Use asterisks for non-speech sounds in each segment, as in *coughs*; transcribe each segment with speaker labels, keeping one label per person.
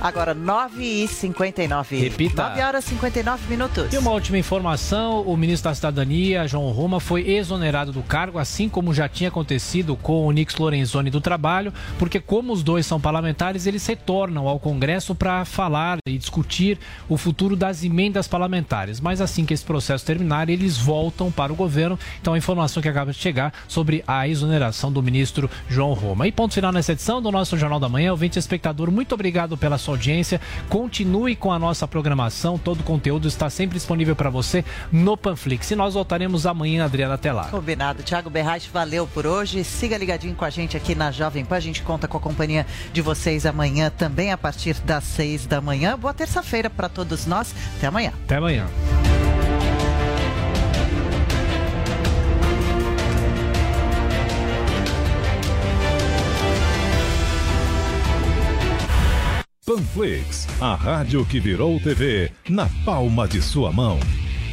Speaker 1: Agora, 9h59.
Speaker 2: Repita.
Speaker 1: 9 horas e 59 minutos.
Speaker 2: E uma última informação: o ministro da Cidadania, João Roma, foi exonerado do cargo, assim como já tinha acontecido com o Nix Lorenzoni do Trabalho, porque, como os dois são parlamentares, eles retornam ao Congresso para falar e discutir o futuro das emendas parlamentares. Mas assim que esse processo terminar, eles voltam para o governo. Então, a informação que acaba de chegar sobre a exoneração do ministro João Roma. E ponto final nessa edição do nosso Jornal da Manhã. Ouvinte espectador, muito obrigado pela sua audiência. Continue com a nossa programação. Todo o conteúdo está sempre disponível para você no Panflix. E nós voltaremos amanhã, Adriana, até lá.
Speaker 1: Combinado. Tiago Berraich, valeu por hoje. Siga ligadinho com a gente aqui na Jovem Pan. A gente conta com a companhia de vocês amanhã, também a partir das seis da manhã. Boa terça-feira para todos nós. Até amanhã.
Speaker 2: Até amanhã.
Speaker 3: Panflix, a rádio que virou TV na palma de sua mão.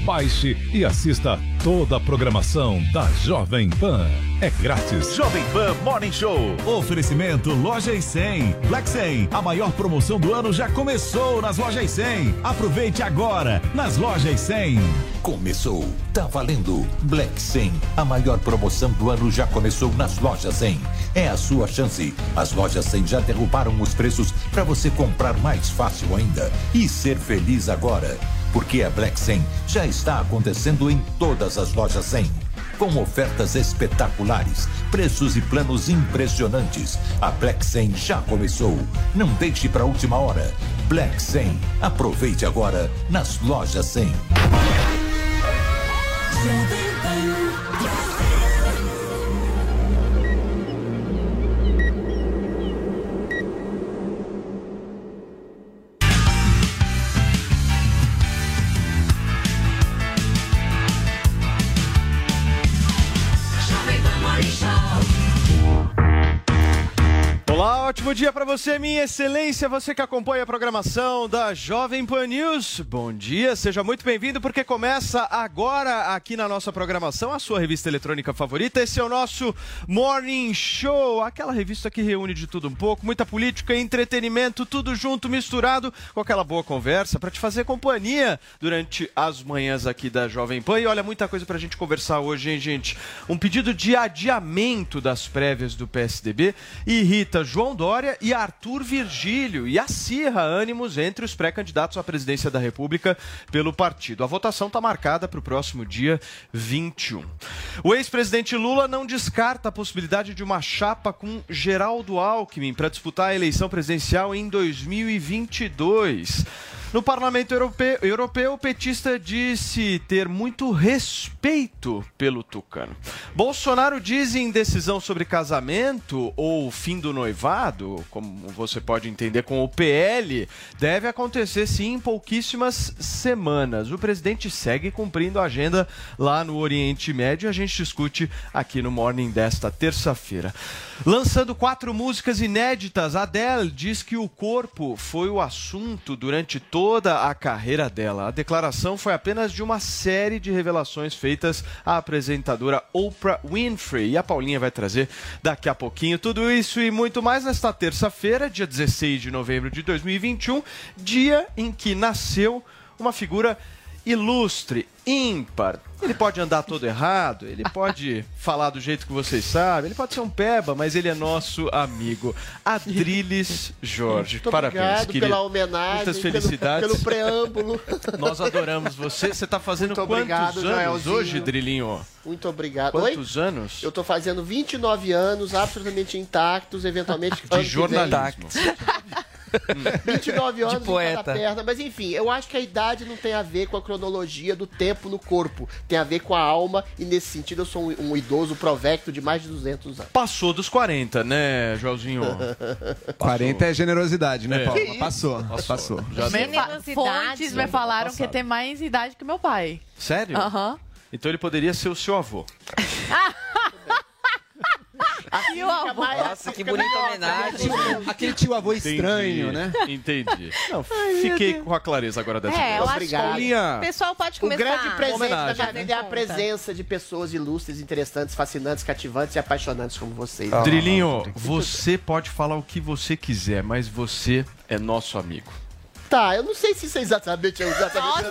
Speaker 3: Baixe e assista toda a programação da Jovem Pan. É grátis.
Speaker 4: Jovem Pan Morning Show. Oferecimento Lojas 100. Black 100. A maior promoção do ano já começou nas Lojas 100. Aproveite agora nas Lojas 100.
Speaker 5: Começou, tá valendo. Black 100, a maior promoção do ano já começou nas lojas 100. É a sua chance. As lojas 100 já derrubaram os preços para você comprar mais fácil ainda e ser feliz agora. Porque a Black 100 já está acontecendo em todas as lojas 100. Com ofertas espetaculares, preços e planos impressionantes. A Black 100 já começou. Não deixe para a última hora. Black 100. Aproveite agora nas lojas 100.
Speaker 6: Ótimo dia para você, minha excelência, você que acompanha a programação da Jovem Pan News. Bom dia, seja muito bem-vindo porque começa agora aqui na nossa programação a sua revista eletrônica favorita. Esse é o nosso Morning Show, aquela revista que reúne de tudo um pouco, muita política, entretenimento, tudo junto, misturado com aquela boa conversa para te fazer companhia durante as manhãs aqui da Jovem Pan. E olha, muita coisa pra gente conversar hoje, hein, gente? Um pedido de adiamento das prévias do PSDB irrita João Dória e Arthur Virgílio e acirra ânimos entre os pré-candidatos à presidência da República pelo partido. A votação está marcada para o próximo dia 21. O ex-presidente Lula não descarta a possibilidade de uma chapa com Geraldo Alckmin para disputar a eleição presidencial em 2022. No parlamento europeu, europeu, o petista disse ter muito respeito pelo Tucano. Bolsonaro diz em decisão sobre casamento ou fim do noivado, como você pode entender com o PL, deve acontecer sim em pouquíssimas semanas. O presidente segue cumprindo a agenda lá no Oriente Médio a gente discute aqui no Morning desta terça-feira. Lançando quatro músicas inéditas, Adele diz que o corpo foi o assunto durante toda a carreira dela. A declaração foi apenas de uma série de revelações feitas à apresentadora Oprah Winfrey. E a Paulinha vai trazer daqui a pouquinho tudo isso e muito mais nesta terça-feira, dia 16 de novembro de 2021, dia em que nasceu uma figura ilustre, ímpar. Ele pode andar todo errado, ele *laughs* pode falar do jeito que vocês sabem, ele pode ser um peba, mas ele é nosso amigo. Adriles Jorge.
Speaker 7: Muito
Speaker 6: Parabéns,
Speaker 7: obrigado
Speaker 6: querido.
Speaker 7: pela homenagem,
Speaker 6: Muitas
Speaker 7: pelo-
Speaker 6: felicidades.
Speaker 7: Pelo, preâmbulo. *laughs*
Speaker 6: Nós adoramos você. Você está fazendo
Speaker 7: Muito
Speaker 6: quantos
Speaker 7: obrigado,
Speaker 6: anos
Speaker 7: Joelzinho.
Speaker 6: hoje, Drilinho?
Speaker 7: Muito obrigado.
Speaker 6: Quantos
Speaker 7: Oi?
Speaker 6: anos?
Speaker 7: Eu tô fazendo 29 anos, absolutamente intactos, eventualmente. vem.
Speaker 6: jornalismo. *laughs* *laughs*
Speaker 7: 29 anos
Speaker 8: De poeta.
Speaker 7: em cada perna. Mas enfim, eu acho que a idade não tem a ver com a cronologia do tempo no corpo. Tem a ver com a alma. E nesse sentido, eu sou um, um idoso provecto de mais de 200 anos.
Speaker 6: Passou dos 40, né, Joãozinho? *laughs*
Speaker 9: 40 é generosidade, né,
Speaker 6: É.
Speaker 9: Paulo? Mas Passou, passou.
Speaker 6: Já
Speaker 10: Fontes me falaram que tem mais idade que meu pai.
Speaker 6: Sério?
Speaker 10: Aham.
Speaker 6: Então ele poderia ser o seu avô. *laughs*
Speaker 10: E o avô?
Speaker 8: Nossa, que bonita homenagem.
Speaker 9: Aquele tio avô
Speaker 6: Entendi,
Speaker 9: estranho, né?
Speaker 6: Entendi. *laughs* Não, fiquei com a clareza agora dessa
Speaker 11: É,
Speaker 6: vez.
Speaker 11: acho
Speaker 6: Paulinha.
Speaker 11: que o pessoal pode
Speaker 7: O
Speaker 11: começar.
Speaker 7: grande presente da minha vida é a presença de pessoas ilustres, interessantes, fascinantes, cativantes e apaixonantes como vocês.
Speaker 6: Ah, Drilinho, você pode falar o que você quiser, mas você é nosso amigo.
Speaker 7: Tá, eu não sei se isso é exatamente, é exatamente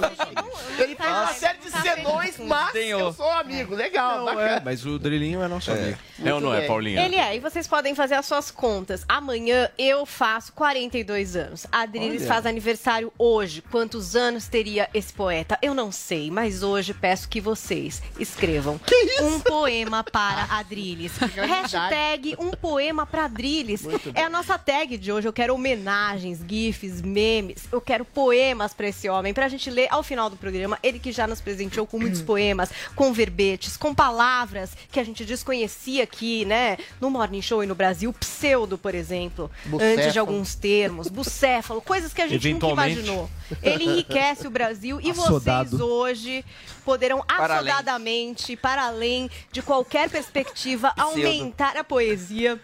Speaker 7: Ele tem uma
Speaker 11: Nossa,
Speaker 7: série de
Speaker 11: tá
Speaker 7: senões,
Speaker 11: feliz.
Speaker 7: mas eu sou amigo. Legal,
Speaker 6: Não, é,
Speaker 7: bacana.
Speaker 6: mas o Drilinho é nosso amigo. É ou não é. Paulinha?
Speaker 11: Ele é, e vocês podem fazer as suas contas. Amanhã eu faço 42 anos. A Adriles
Speaker 7: Olha.
Speaker 11: faz aniversário hoje. Quantos anos teria esse poeta? Eu não sei, mas hoje peço que vocês escrevam um poema para *laughs* Adriles. Hashtag um poema para Adriles. É a nossa tag de hoje. Eu quero homenagens, gifs, memes. Eu quero poemas para esse homem, pra gente ler ao final do programa. Ele que já nos presenteou com muitos *clears throat* poemas, com verbetes, com palavras que a gente desconhecia aqui, né? No Morning Show e no Brasil. Pseudo, por exemplo.
Speaker 7: Bucéfalo.
Speaker 11: Antes de alguns termos. Bucéfalo. Coisas que a gente nunca imaginou. Ele enriquece o Brasil e
Speaker 9: Assodado.
Speaker 11: vocês hoje poderão
Speaker 8: Para além.
Speaker 11: assodadamente, para além de qualquer perspectiva, aumentar a poesia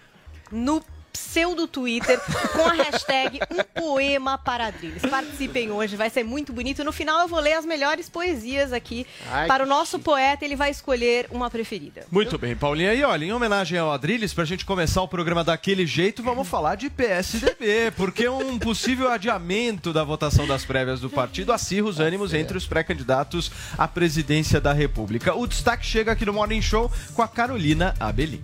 Speaker 11: no pseudo Twitter com a hashtag um poema para Adriles. Participem hoje, vai ser muito bonito. No final eu vou ler as melhores poesias aqui
Speaker 7: Ai,
Speaker 11: para o
Speaker 7: que
Speaker 11: nosso poeta, ele vai escolher uma preferida.
Speaker 6: Muito bem, Paulinha. E olha, em homenagem ao Adriles, pra gente começar o programa daquele jeito, vamos falar de PSDB, porque um possível adiamento da votação das prévias do partido acirra os ânimos entre os pré-candidatos à presidência da República. O destaque chega aqui no Morning Show com a Carolina Abelim.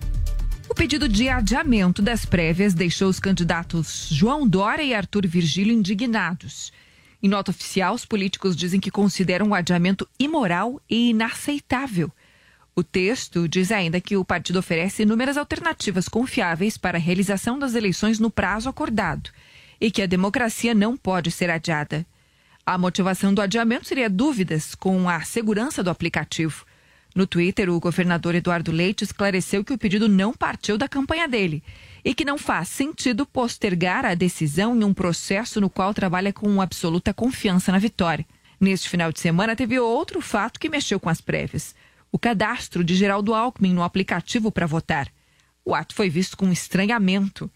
Speaker 12: O pedido de adiamento das prévias deixou os candidatos João Dória e Arthur Virgílio indignados. Em nota oficial, os políticos dizem que consideram o adiamento imoral e inaceitável. O texto diz ainda que o partido oferece inúmeras alternativas confiáveis para a realização das eleições no prazo acordado e que a democracia não pode ser adiada. A motivação do adiamento seria dúvidas com a segurança do aplicativo. No Twitter, o governador Eduardo Leite esclareceu que o pedido não partiu da campanha dele e que não faz sentido postergar a decisão em um processo no qual trabalha com absoluta confiança na vitória. Neste final de semana, teve outro fato que mexeu com as prévias: o cadastro de Geraldo Alckmin no aplicativo para votar. O ato foi visto com estranhamento.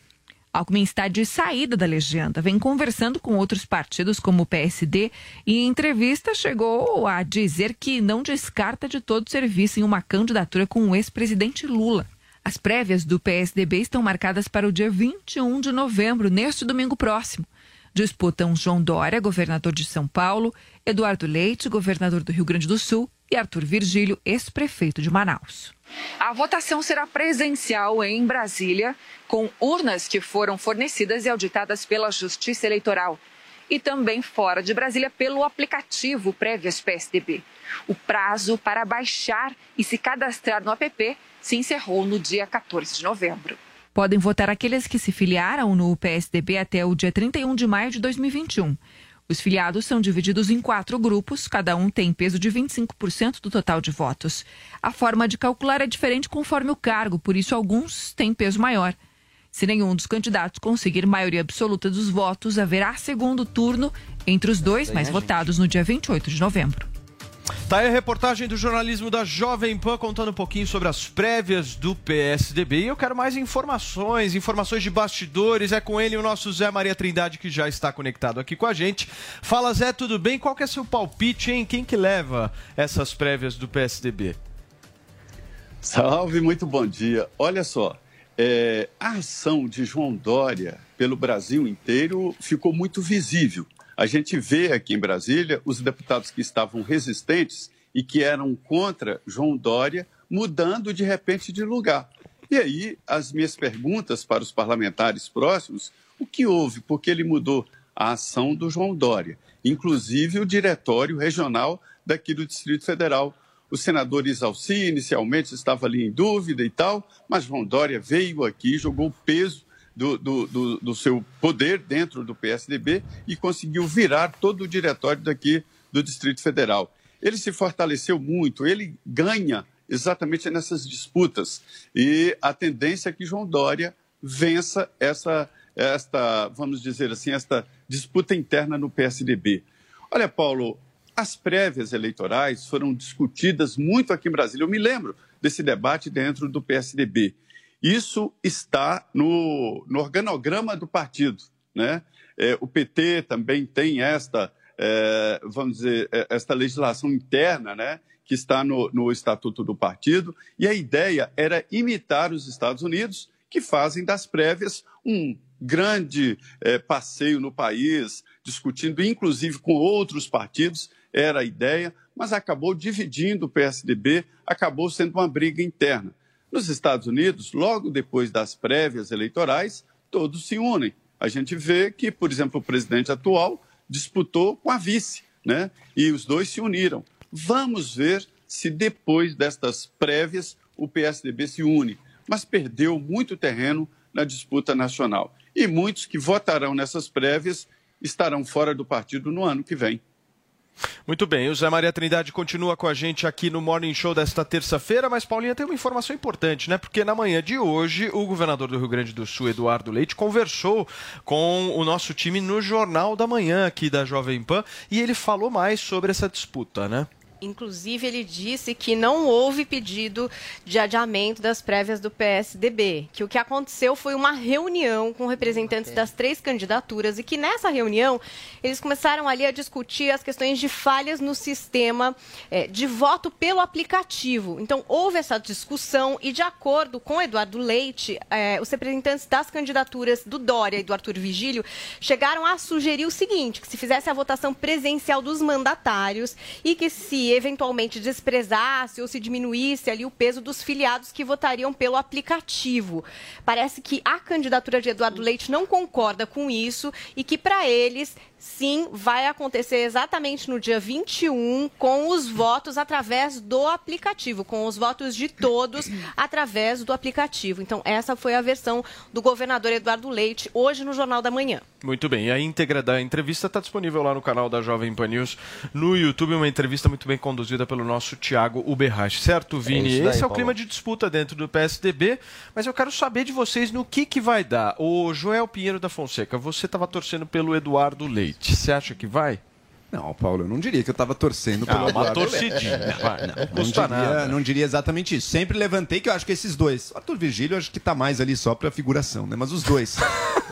Speaker 12: Alckmin está de saída da legenda, vem conversando com outros partidos como o PSD e em entrevista chegou a dizer que não descarta de todo serviço em uma candidatura com o ex-presidente Lula. As prévias do PSDB estão marcadas para o dia 21 de novembro, neste domingo próximo. Disputam João Dória, governador de São Paulo, Eduardo Leite, governador do Rio Grande do Sul, e Arthur Virgílio, ex-prefeito de Manaus. A votação será presencial em Brasília, com urnas que foram fornecidas e auditadas pela Justiça Eleitoral. E também fora de Brasília pelo aplicativo Prévias PSDB. O prazo para baixar e se cadastrar no app se encerrou no dia 14 de novembro. Podem votar aqueles que se filiaram no PSDB até o dia 31 de maio de 2021. Os filiados são divididos em quatro grupos, cada um tem peso de 25% do total de votos. A forma de calcular é diferente conforme o cargo, por isso alguns têm peso maior. Se nenhum dos candidatos conseguir maioria absoluta dos votos, haverá segundo turno entre os dois mais votados no dia 28 de novembro.
Speaker 6: Tá aí a reportagem do jornalismo da Jovem Pan contando um pouquinho sobre as prévias do PSDB. E eu quero mais informações, informações de bastidores. É com ele o nosso Zé Maria Trindade que já está conectado aqui com a gente. Fala Zé, tudo bem? Qual que é seu palpite, hein? Quem que leva essas prévias do PSDB?
Speaker 13: Salve, muito bom dia. Olha só, é, a ação de João Dória pelo Brasil inteiro ficou muito visível. A gente vê aqui em Brasília os deputados que estavam resistentes e que eram contra João Dória mudando de repente de lugar. E aí, as minhas perguntas para os parlamentares próximos: o que houve? Porque ele mudou a ação do João Dória, inclusive o diretório regional daqui do Distrito Federal. O senador Isalci inicialmente estava ali em dúvida e tal, mas João Dória veio aqui, jogou peso do, do, do, do seu poder dentro do PSDB e conseguiu virar todo o diretório daqui do Distrito Federal. Ele se fortaleceu muito, ele ganha exatamente nessas disputas. E a tendência é que João Dória vença essa, esta, vamos dizer assim, esta disputa interna no PSDB. Olha, Paulo, as prévias eleitorais foram discutidas muito aqui em Brasília. Eu me lembro desse debate dentro do PSDB. Isso está no, no organograma do partido. Né? É, o PT também tem esta, é, vamos dizer, é, esta legislação interna, né? que está no, no Estatuto do Partido, e a ideia era imitar os Estados Unidos, que fazem das prévias um grande é, passeio no país, discutindo inclusive com outros partidos, era a ideia, mas acabou dividindo o PSDB, acabou sendo uma briga interna. Nos Estados Unidos, logo depois das prévias eleitorais, todos se unem. A gente vê que, por exemplo, o presidente atual disputou com a vice, né? E os dois se uniram. Vamos ver se depois destas prévias o PSDB se une, mas perdeu muito terreno na disputa nacional. E muitos que votarão nessas prévias estarão fora do partido no ano que vem.
Speaker 6: Muito bem, o Zé Maria Trindade continua com a gente aqui no Morning Show desta terça-feira, mas Paulinha tem uma informação importante, né? Porque na manhã de hoje, o governador do Rio Grande do Sul, Eduardo Leite, conversou com o nosso time no Jornal da Manhã aqui da Jovem Pan e ele falou mais sobre essa disputa, né?
Speaker 11: Inclusive, ele disse que não houve pedido de adiamento das prévias do PSDB, que o que aconteceu foi uma reunião com representantes das três candidaturas e que nessa reunião eles começaram ali a discutir as questões de falhas no sistema é, de voto pelo aplicativo. Então, houve essa discussão e, de acordo com Eduardo Leite, é, os representantes das candidaturas do Dória e do Arthur Vigílio chegaram a sugerir o seguinte: que se fizesse a votação presencial dos mandatários e que se eventualmente desprezasse ou se diminuísse ali o peso dos filiados que votariam pelo aplicativo. Parece que a candidatura de Eduardo Leite não concorda com isso e que para eles sim, vai acontecer exatamente no dia 21 com os votos através do aplicativo, com os votos de todos através do aplicativo. Então, essa foi a versão do governador Eduardo Leite hoje no Jornal da Manhã.
Speaker 6: Muito bem, e a íntegra da entrevista está disponível lá no canal da Jovem Pan News no YouTube, uma entrevista muito bem conduzida pelo nosso Tiago Uberrache, certo, Vini? É daí, Esse é o clima de disputa dentro do PSDB, mas eu quero saber de vocês no que, que vai dar. O Joel Pinheiro da Fonseca, você estava torcendo pelo Eduardo Leite. Você acha que vai?
Speaker 9: Não, Paulo, eu não diria que eu estava torcendo pelo
Speaker 6: Ah, uma
Speaker 9: Eduardo
Speaker 6: torcidinha,
Speaker 9: Leite.
Speaker 6: vai, não
Speaker 9: não,
Speaker 6: custa
Speaker 9: diria,
Speaker 6: nada.
Speaker 9: não diria exatamente isso. Sempre levantei que eu acho que esses dois. O Arthur Virgílio, eu acho que tá mais ali só pra figuração, né? Mas os dois.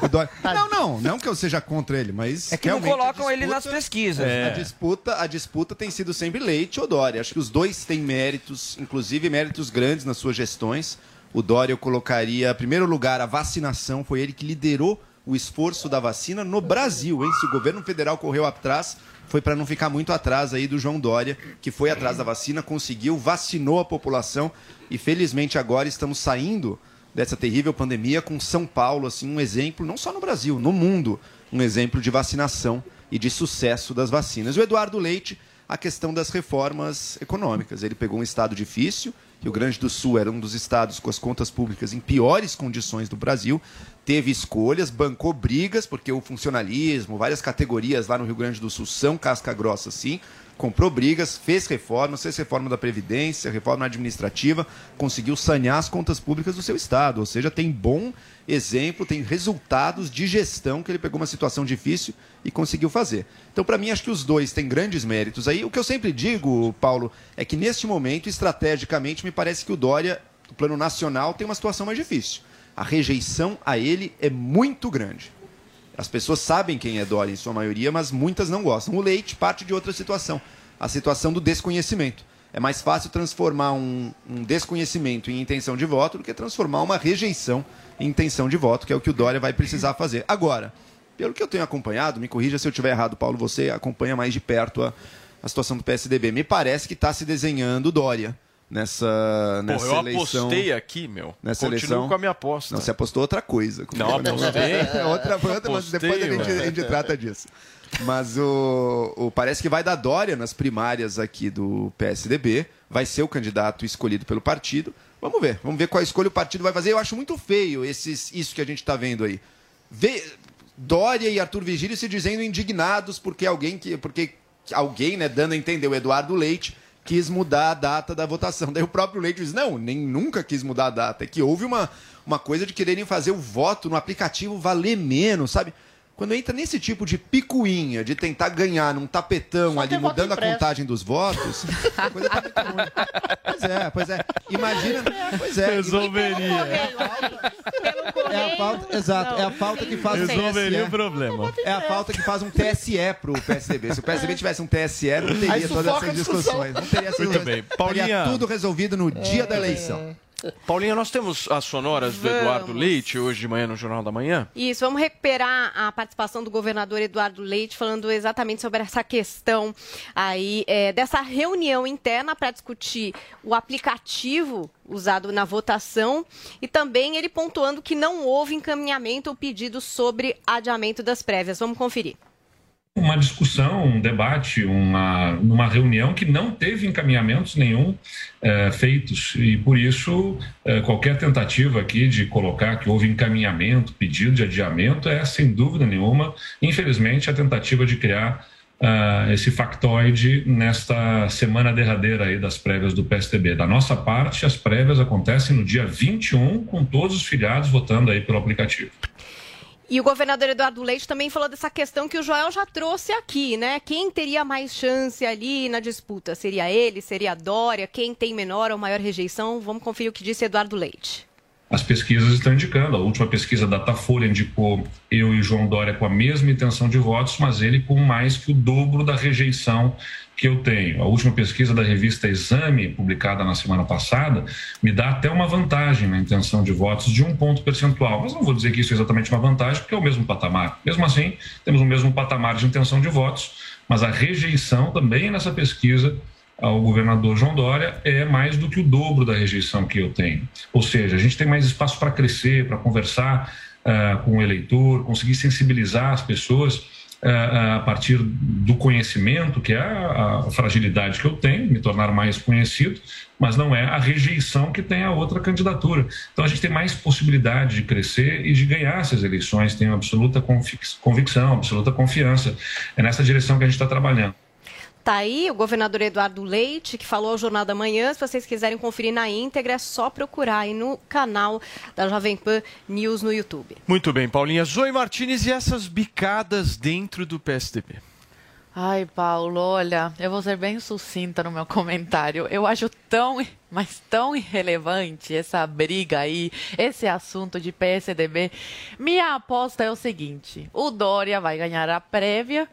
Speaker 9: O Dória- *laughs* Não, não, não que eu seja contra ele, mas.
Speaker 8: É que não
Speaker 9: a
Speaker 8: colocam ele nas pesquisas.
Speaker 9: A
Speaker 8: É.
Speaker 9: disputa, a disputa tem sido sempre Leite ou Dória. Acho que os dois têm méritos, inclusive méritos grandes nas suas gestões. O Dória eu colocaria, em primeiro lugar, a vacinação. Foi ele que liderou o esforço da vacina no Brasil, hein? Se o governo federal correu atrás, foi para não ficar muito atrás aí do João Dória, que foi atrás da vacina, conseguiu, vacinou a população e felizmente agora estamos saindo dessa terrível pandemia com São Paulo, assim, um exemplo, não só no Brasil, no mundo, um exemplo de vacinação e de sucesso das vacinas. O Eduardo Leite, a questão das reformas econômicas. Ele pegou um estado difícil, Rio Grande do Sul era um dos estados com as contas públicas em piores condições do Brasil, teve escolhas, bancou brigas, porque o funcionalismo, várias categorias lá no Rio Grande do Sul são casca grossa, sim. Comprou brigas, fez reformas, fez reforma da Previdência, reforma administrativa, conseguiu sanear as contas públicas do seu estado. Ou seja, tem bom exemplo, tem resultados de gestão que ele pegou uma situação difícil e conseguiu fazer. Então, para mim, acho que os dois têm grandes méritos. Aí, o que eu sempre digo, Paulo, é que neste momento, estrategicamente, me parece que o Dória, no plano nacional, tem uma situação mais difícil. A rejeição a ele é muito grande. As pessoas sabem quem é Dória, em sua maioria, mas muitas não gostam. O Leite parte de outra situação, a situação do desconhecimento. É mais fácil transformar um, um desconhecimento em intenção de voto do que transformar uma rejeição em intenção de voto, que é o que o Dória vai precisar fazer. Agora, pelo que eu tenho acompanhado, me corrija se eu estiver errado, Paulo, você acompanha mais de perto a, a situação do PSDB. Me parece que está se desenhando o Dória nessa, nessa
Speaker 6: Pô, eu
Speaker 9: eleição.
Speaker 6: apostei aqui, meu.
Speaker 9: Nessa
Speaker 6: Continuo
Speaker 9: eleição.
Speaker 6: com a minha aposta.
Speaker 9: Não, você apostou outra coisa.
Speaker 6: Não, apostei.
Speaker 9: É outra, outra mas
Speaker 6: Apostei,
Speaker 9: depois a gente, a gente trata disso. Mas o, o- parece que vai dar Dória nas primárias aqui do PSDB. Vai ser o candidato escolhido pelo partido. Vamos ver, vamos ver qual escolha o partido vai fazer. Eu acho muito feio esses, isso que a gente está vendo aí. Vê, Dória e Arthur Vigílio se dizendo indignados porque alguém que. Porque alguém, né, dando a entender, o Eduardo Leite, quis mudar a data da votação. *laughs* Daí o próprio Leite diz: não, nem nunca quis mudar a data. É que houve uma, uma coisa de quererem fazer o voto no aplicativo valer menos, sabe? Quando entra nesse tipo de picuinha, de tentar ganhar num tapetão ali, mudando a contagem dos votos, a *laughs* coisa tá muito ruim. Pois é, pois é. Imagina. Pois é.
Speaker 6: Resolveria.
Speaker 9: É a falta, exato, é a falta que faz um
Speaker 6: Resolveria
Speaker 9: TSE.
Speaker 6: o problema.
Speaker 9: É a falta que faz um TSE pro PSDB. Se o PSDB tivesse um TSE, não teria todas essas discussões. Não teria sido,
Speaker 6: Muito bem. Paulinha.
Speaker 9: Teria tudo resolvido no dia da eleição.
Speaker 6: Paulinha, nós temos as sonoras do
Speaker 14: Vamos.
Speaker 6: Eduardo Leite hoje de manhã no Jornal da Manhã?
Speaker 14: Isso, vamos recuperar a participação do governador Eduardo Leite falando exatamente sobre essa questão aí é, dessa reunião interna para discutir o aplicativo usado na votação e também ele pontuando que não houve encaminhamento ou pedido sobre adiamento das prévias. Vamos conferir.
Speaker 15: Uma discussão, um debate, uma, numa reunião que não teve encaminhamentos nenhum eh, feitos e por isso eh, qualquer tentativa aqui de colocar que houve encaminhamento, pedido de adiamento é sem dúvida nenhuma, infelizmente, a tentativa de criar ah, esse factoide nesta semana derradeira aí das prévias do PSDB. Da nossa parte, as prévias acontecem no dia 21 com todos os filiados votando aí pelo aplicativo.
Speaker 14: E o governador Eduardo Leite também falou dessa questão que o Joel já trouxe aqui, né? Quem teria mais chance ali na disputa? Seria ele? Seria a Dória? Quem tem menor ou maior rejeição? Vamos conferir o que disse Eduardo Leite.
Speaker 15: As pesquisas estão indicando. A última pesquisa da Datafolha indicou eu e João Dória com a mesma intenção de votos, mas ele com mais que o dobro da rejeição que eu tenho. A última pesquisa da revista Exame, publicada na semana passada, me dá até uma vantagem na intenção de votos de um ponto percentual. Mas não vou dizer que isso é exatamente uma vantagem, porque é o mesmo patamar. Mesmo assim, temos o mesmo patamar de intenção de votos, mas a rejeição também nessa pesquisa ao governador João Dória é mais do que o dobro da rejeição que eu tenho. Ou seja, a gente tem mais espaço para crescer, para conversar ah, com o eleitor, conseguir sensibilizar as pessoas ah, a partir do conhecimento, que é a, a fragilidade que eu tenho, me tornar mais conhecido, mas não é a rejeição que tem a outra candidatura. Então a gente tem mais possibilidade de crescer e de ganhar essas eleições, tenho absoluta convic- convicção, absoluta confiança. É nessa direção que a gente está trabalhando.
Speaker 14: Tá aí o governador Eduardo Leite, que falou ao Jornal da Manhã. Se vocês quiserem conferir na íntegra, é só procurar aí no canal da Jovem Pan News no YouTube.
Speaker 6: Muito bem, Paulinha. Zoe Martinez e essas bicadas dentro do PSDB.
Speaker 10: Ai, Paulo, olha, eu vou ser bem sucinta no meu comentário. Eu acho tão, mas tão irrelevante essa briga aí, esse assunto de PSDB. Minha aposta é o seguinte: o Dória vai ganhar a prévia.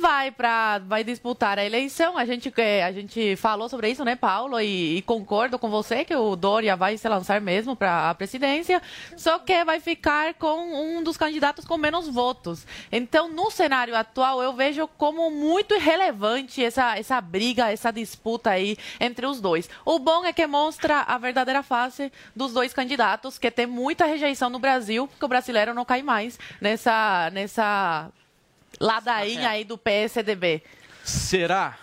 Speaker 10: Vai para vai disputar a eleição. A gente é, a gente falou sobre isso, né, Paulo? E, e concordo com você que o Dória vai se lançar mesmo para a presidência, só que vai ficar com um dos candidatos com menos votos. Então, no cenário atual, eu vejo como muito irrelevante essa essa briga, essa disputa aí entre os dois. O bom é que mostra a verdadeira face dos dois candidatos, que tem muita rejeição no Brasil, porque o brasileiro não cai mais nessa nessa ladainha aí do PSDB.
Speaker 6: Será?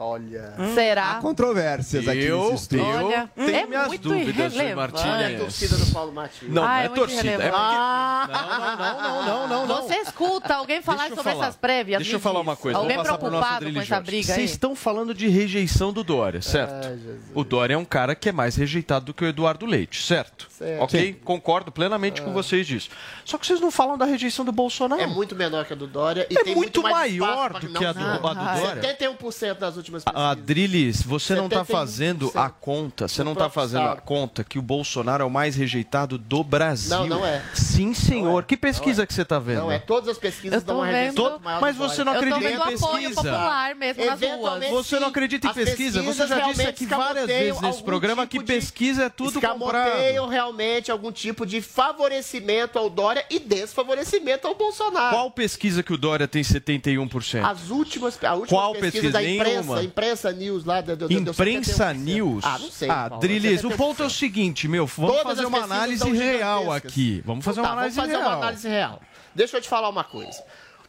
Speaker 7: Olha.
Speaker 10: Será?
Speaker 9: Há controvérsias aqui
Speaker 6: Eu-
Speaker 9: nesse estúdio.
Speaker 6: eu
Speaker 10: Olha,
Speaker 6: tenho
Speaker 10: é
Speaker 6: minhas
Speaker 10: muito
Speaker 6: dúvidas,
Speaker 10: irrelevante.
Speaker 6: Martinez.
Speaker 7: Olha a torcida do Paulo Martins.
Speaker 6: Não,
Speaker 10: Ah,
Speaker 6: não
Speaker 10: é
Speaker 6: é
Speaker 10: muito
Speaker 6: torcida. É porque...
Speaker 10: irrelevante.
Speaker 6: Não, não, não, não, não, não.
Speaker 10: Você escuta alguém falar sobre
Speaker 6: falar.
Speaker 10: essas prévias?
Speaker 6: Deixa eu falar uma coisa.
Speaker 10: Alguém preocupado com essa briga
Speaker 6: Vocês estão falando de rejeição do Dória, certo? o Dória é um cara que é mais rejeitado do que o Eduardo Leite, certo?
Speaker 7: Certo.
Speaker 6: Ok? Concordo plenamente com vocês disso. Só que vocês não falam da rejeição do Bolsonaro.
Speaker 7: É muito menor que a do Dória. E
Speaker 6: É
Speaker 7: tem
Speaker 6: muito
Speaker 7: mais espaço
Speaker 6: maior do
Speaker 7: não,
Speaker 6: que a do-
Speaker 7: não.
Speaker 6: a do Dória.
Speaker 7: 71% nas últimas pesquisas.
Speaker 6: Adriles, você não está
Speaker 7: 71%.
Speaker 6: fazendo a conta, você não está fazendo a
Speaker 7: professor.
Speaker 6: conta que o Bolsonaro é o mais rejeitado do Brasil.
Speaker 7: Não, não é.
Speaker 6: Sim, senhor. Que pesquisa que você está vendo?
Speaker 7: Não, é todas as pesquisas dão uma rejeição
Speaker 6: mas você não acredita
Speaker 10: vendo
Speaker 6: em
Speaker 10: apoio
Speaker 6: pesquisa?
Speaker 10: popular mesmo nas ruas.
Speaker 6: Você não acredita em pesquisa? Você já disse aqui várias vezes nesse programa
Speaker 7: tipo
Speaker 6: que pesquisa é tudo comprado.
Speaker 7: realmente algum tipo de favorecimento ao Dória e desfavorecimento ao Bolsonaro.
Speaker 6: Qual pesquisa que o Dória tem 71%?
Speaker 7: As últimas, a última
Speaker 6: Qual
Speaker 7: pesquisa
Speaker 6: pesquisa?
Speaker 7: da imprensa,
Speaker 6: Nenhuma.
Speaker 7: Imprensa news lá do- deu
Speaker 6: Imprensa
Speaker 7: 71%.
Speaker 6: News?
Speaker 7: Ah, não sei.
Speaker 6: Ah,
Speaker 7: Paulo,
Speaker 6: Drilis, o
Speaker 7: 71%.
Speaker 6: ponto é o seguinte, meu, vamos
Speaker 7: Todas
Speaker 6: fazer uma análise real aqui. Vamos fazer
Speaker 7: Então
Speaker 6: uma
Speaker 7: tá,
Speaker 6: análise
Speaker 7: vamos fazer
Speaker 6: real.
Speaker 7: uma análise real. Deixa eu te falar uma coisa.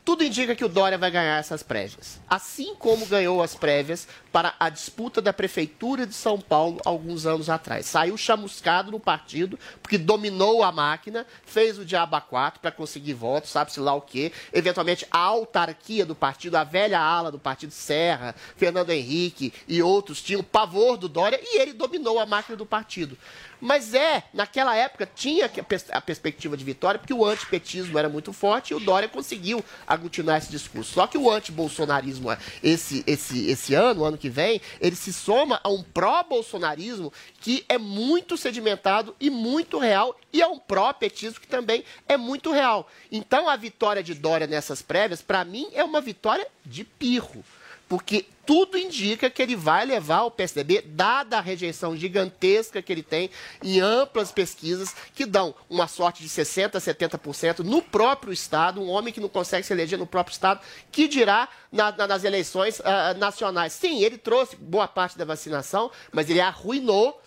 Speaker 7: Tudo indica que o Dória vai ganhar essas prévias. Assim como ganhou as prévias para a disputa da Prefeitura de São Paulo alguns anos atrás. Saiu chamuscado no partido, porque dominou a máquina, fez o diabo 4 para conseguir votos, sabe-se lá o quê. Eventualmente, a autarquia do partido, a velha ala do partido Serra, Fernando Henrique e outros tinham pavor do Dória e ele dominou a máquina do partido. Mas é, naquela época tinha a perspectiva de vitória, porque o antipetismo era muito forte e o Dória conseguiu aglutinar esse discurso. Só que o antibolsonarismo, esse, esse, esse ano, ano que vem, ele se soma a um pró-bolsonarismo que é muito sedimentado e muito real, e a um pró-petismo que também é muito real. Então a vitória de Dória nessas prévias, para mim, é uma vitória de pirro porque tudo indica que ele vai levar o PSDB, dada a rejeição gigantesca que ele tem em amplas pesquisas que dão uma sorte de 60%, 70% no próprio Estado, um homem que não consegue se eleger no próprio Estado, que dirá na, na, nas eleições uh, nacionais. Sim, ele trouxe boa parte da vacinação, mas ele arruinou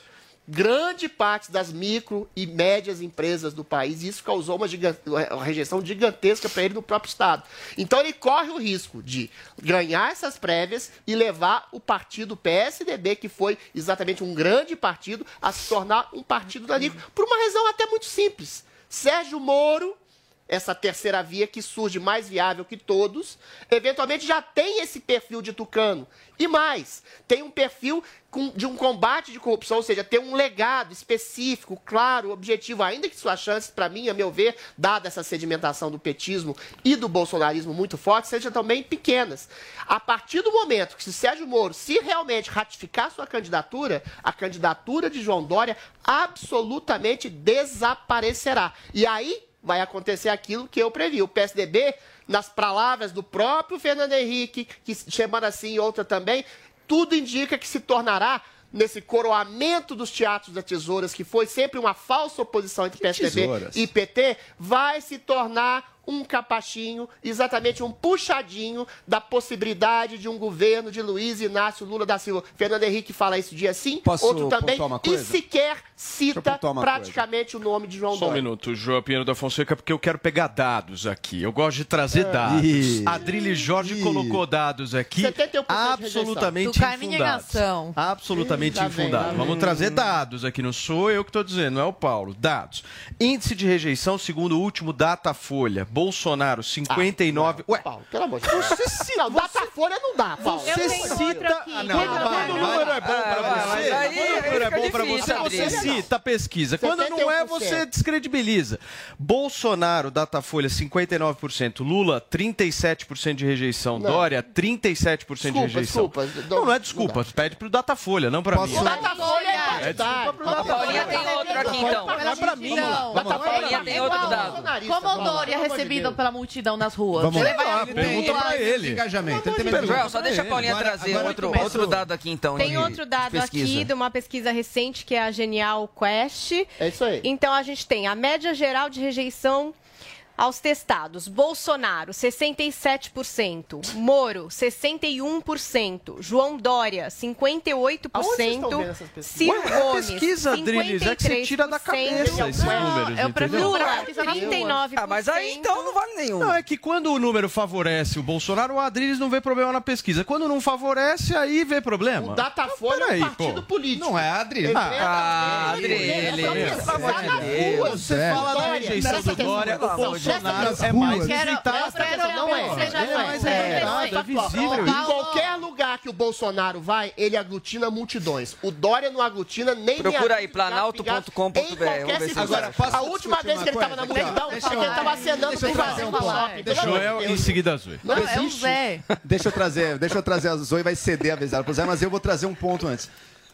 Speaker 7: grande parte das micro e médias empresas do país, e isso causou uma, uma rejeição gigantesca para ele no próprio Estado. Então ele corre o risco de ganhar essas prévias e levar o partido PSDB, que foi exatamente um grande partido, a se tornar um partido danico, por uma razão até muito simples. Sérgio Moro essa terceira via que surge mais viável que todos, eventualmente já tem esse perfil de tucano. E mais, tem um perfil de um combate de corrupção, ou seja, tem um legado específico, claro, objetivo, ainda que suas chances, para mim, a meu ver, dada essa sedimentação do petismo e do bolsonarismo muito forte, sejam também pequenas. A partir do momento que se Sérgio Moro, se realmente ratificar sua candidatura, a candidatura de João Dória absolutamente desaparecerá. E aí vai acontecer aquilo que eu previ. O PSDB, nas palavras do próprio Fernando Henrique, que chamando assim outra também, tudo indica que se tornará nesse coroamento dos teatros das tesouras, que foi sempre uma falsa oposição entre PSDB tesouras? e PT, vai se tornar um capachinho, exatamente um puxadinho da possibilidade de um governo de Luiz Inácio Lula da Silva. Fernando Henrique fala isso dia sim,
Speaker 6: Posso
Speaker 7: outro também, e sequer cita praticamente coisa. o nome de João
Speaker 6: Só um minuto, João Pinheiro da Fonseca, porque eu quero pegar dados aqui. Eu gosto de trazer é. dados. Ih. Adrilho Jorge Ih. colocou dados aqui absolutamente infundados. Absolutamente Ih, infundados. Vamos trazer dados aqui, não sou eu que estou dizendo, não é o Paulo. Dados. Índice de rejeição segundo o último Datafolha. Bolsonaro, 59. Ah,
Speaker 7: Ué, Paulo, pelo amor de Deus. Você cita. Não, Datafolha não dá, Paulo.
Speaker 6: Você cita. Ah, não, quando o número é bom pra você, quando o número é bom pra você, você cita a pesquisa. Quando não é, você descredibiliza. Bolsonaro, Datafolha, 59%. Lula, 37% de rejeição. Dória, 37% de rejeição. Desculpa, não, não é desculpa. Pede pro Datafolha, não pra mim.
Speaker 7: O Datafolha é,
Speaker 8: é desculpa pro Datafolha. A Paulinha tem outro aqui, então.
Speaker 6: Não é pra mim.
Speaker 8: A Paulinha tem outro dado.
Speaker 10: Como o Dória é recebido pela multidão nas ruas?
Speaker 6: Vamos lá, pergunta pra ele.
Speaker 8: Engajamento. Joel, só deixa a Paulinha trazer outro, outro dado aqui, então.
Speaker 14: Tem outro dado aqui de uma pesquisa recente que é a Genial Quest.
Speaker 7: É isso aí.
Speaker 14: Então a gente tem a média geral de rejeição aos testados: Bolsonaro, 67%, Moro, 61%, João Dória, 58%, Ciro
Speaker 6: Ué,
Speaker 14: Gomes,
Speaker 6: pesquisa, Drilis, é que você tira da cabeça esses números,
Speaker 14: Eu prefiro 39%.
Speaker 8: Ah, mas aí então não vale nenhum.
Speaker 6: Não, é que quando o número favorece o Bolsonaro, o Adriles não vê problema na pesquisa. Quando não favorece, aí vê problema.
Speaker 7: O Datafolha é um partido pô. político.
Speaker 6: Não é Adriles.
Speaker 8: Ah, Adriles.
Speaker 6: Você fala da rejeição do Dória, o Bolsonaro é mais visitado.
Speaker 7: Não é. É mais rejeitado, é visível. Em qualquer lugar que o Bolsonaro vai, ele aglutina multidões. O Dória não aglutina nem...
Speaker 8: Procura aí, planalto.com.br.
Speaker 7: Agora, a última vez que ele estava na multidão, ele estava acenando
Speaker 6: por fazer um Joel em seguida a Zoe.
Speaker 10: Não, é o Zé.
Speaker 9: Deixa eu trazer, deixa eu trazer a Zoe, vai ceder a vez dela pro Zé, mas eu vou trazer um ponto antes.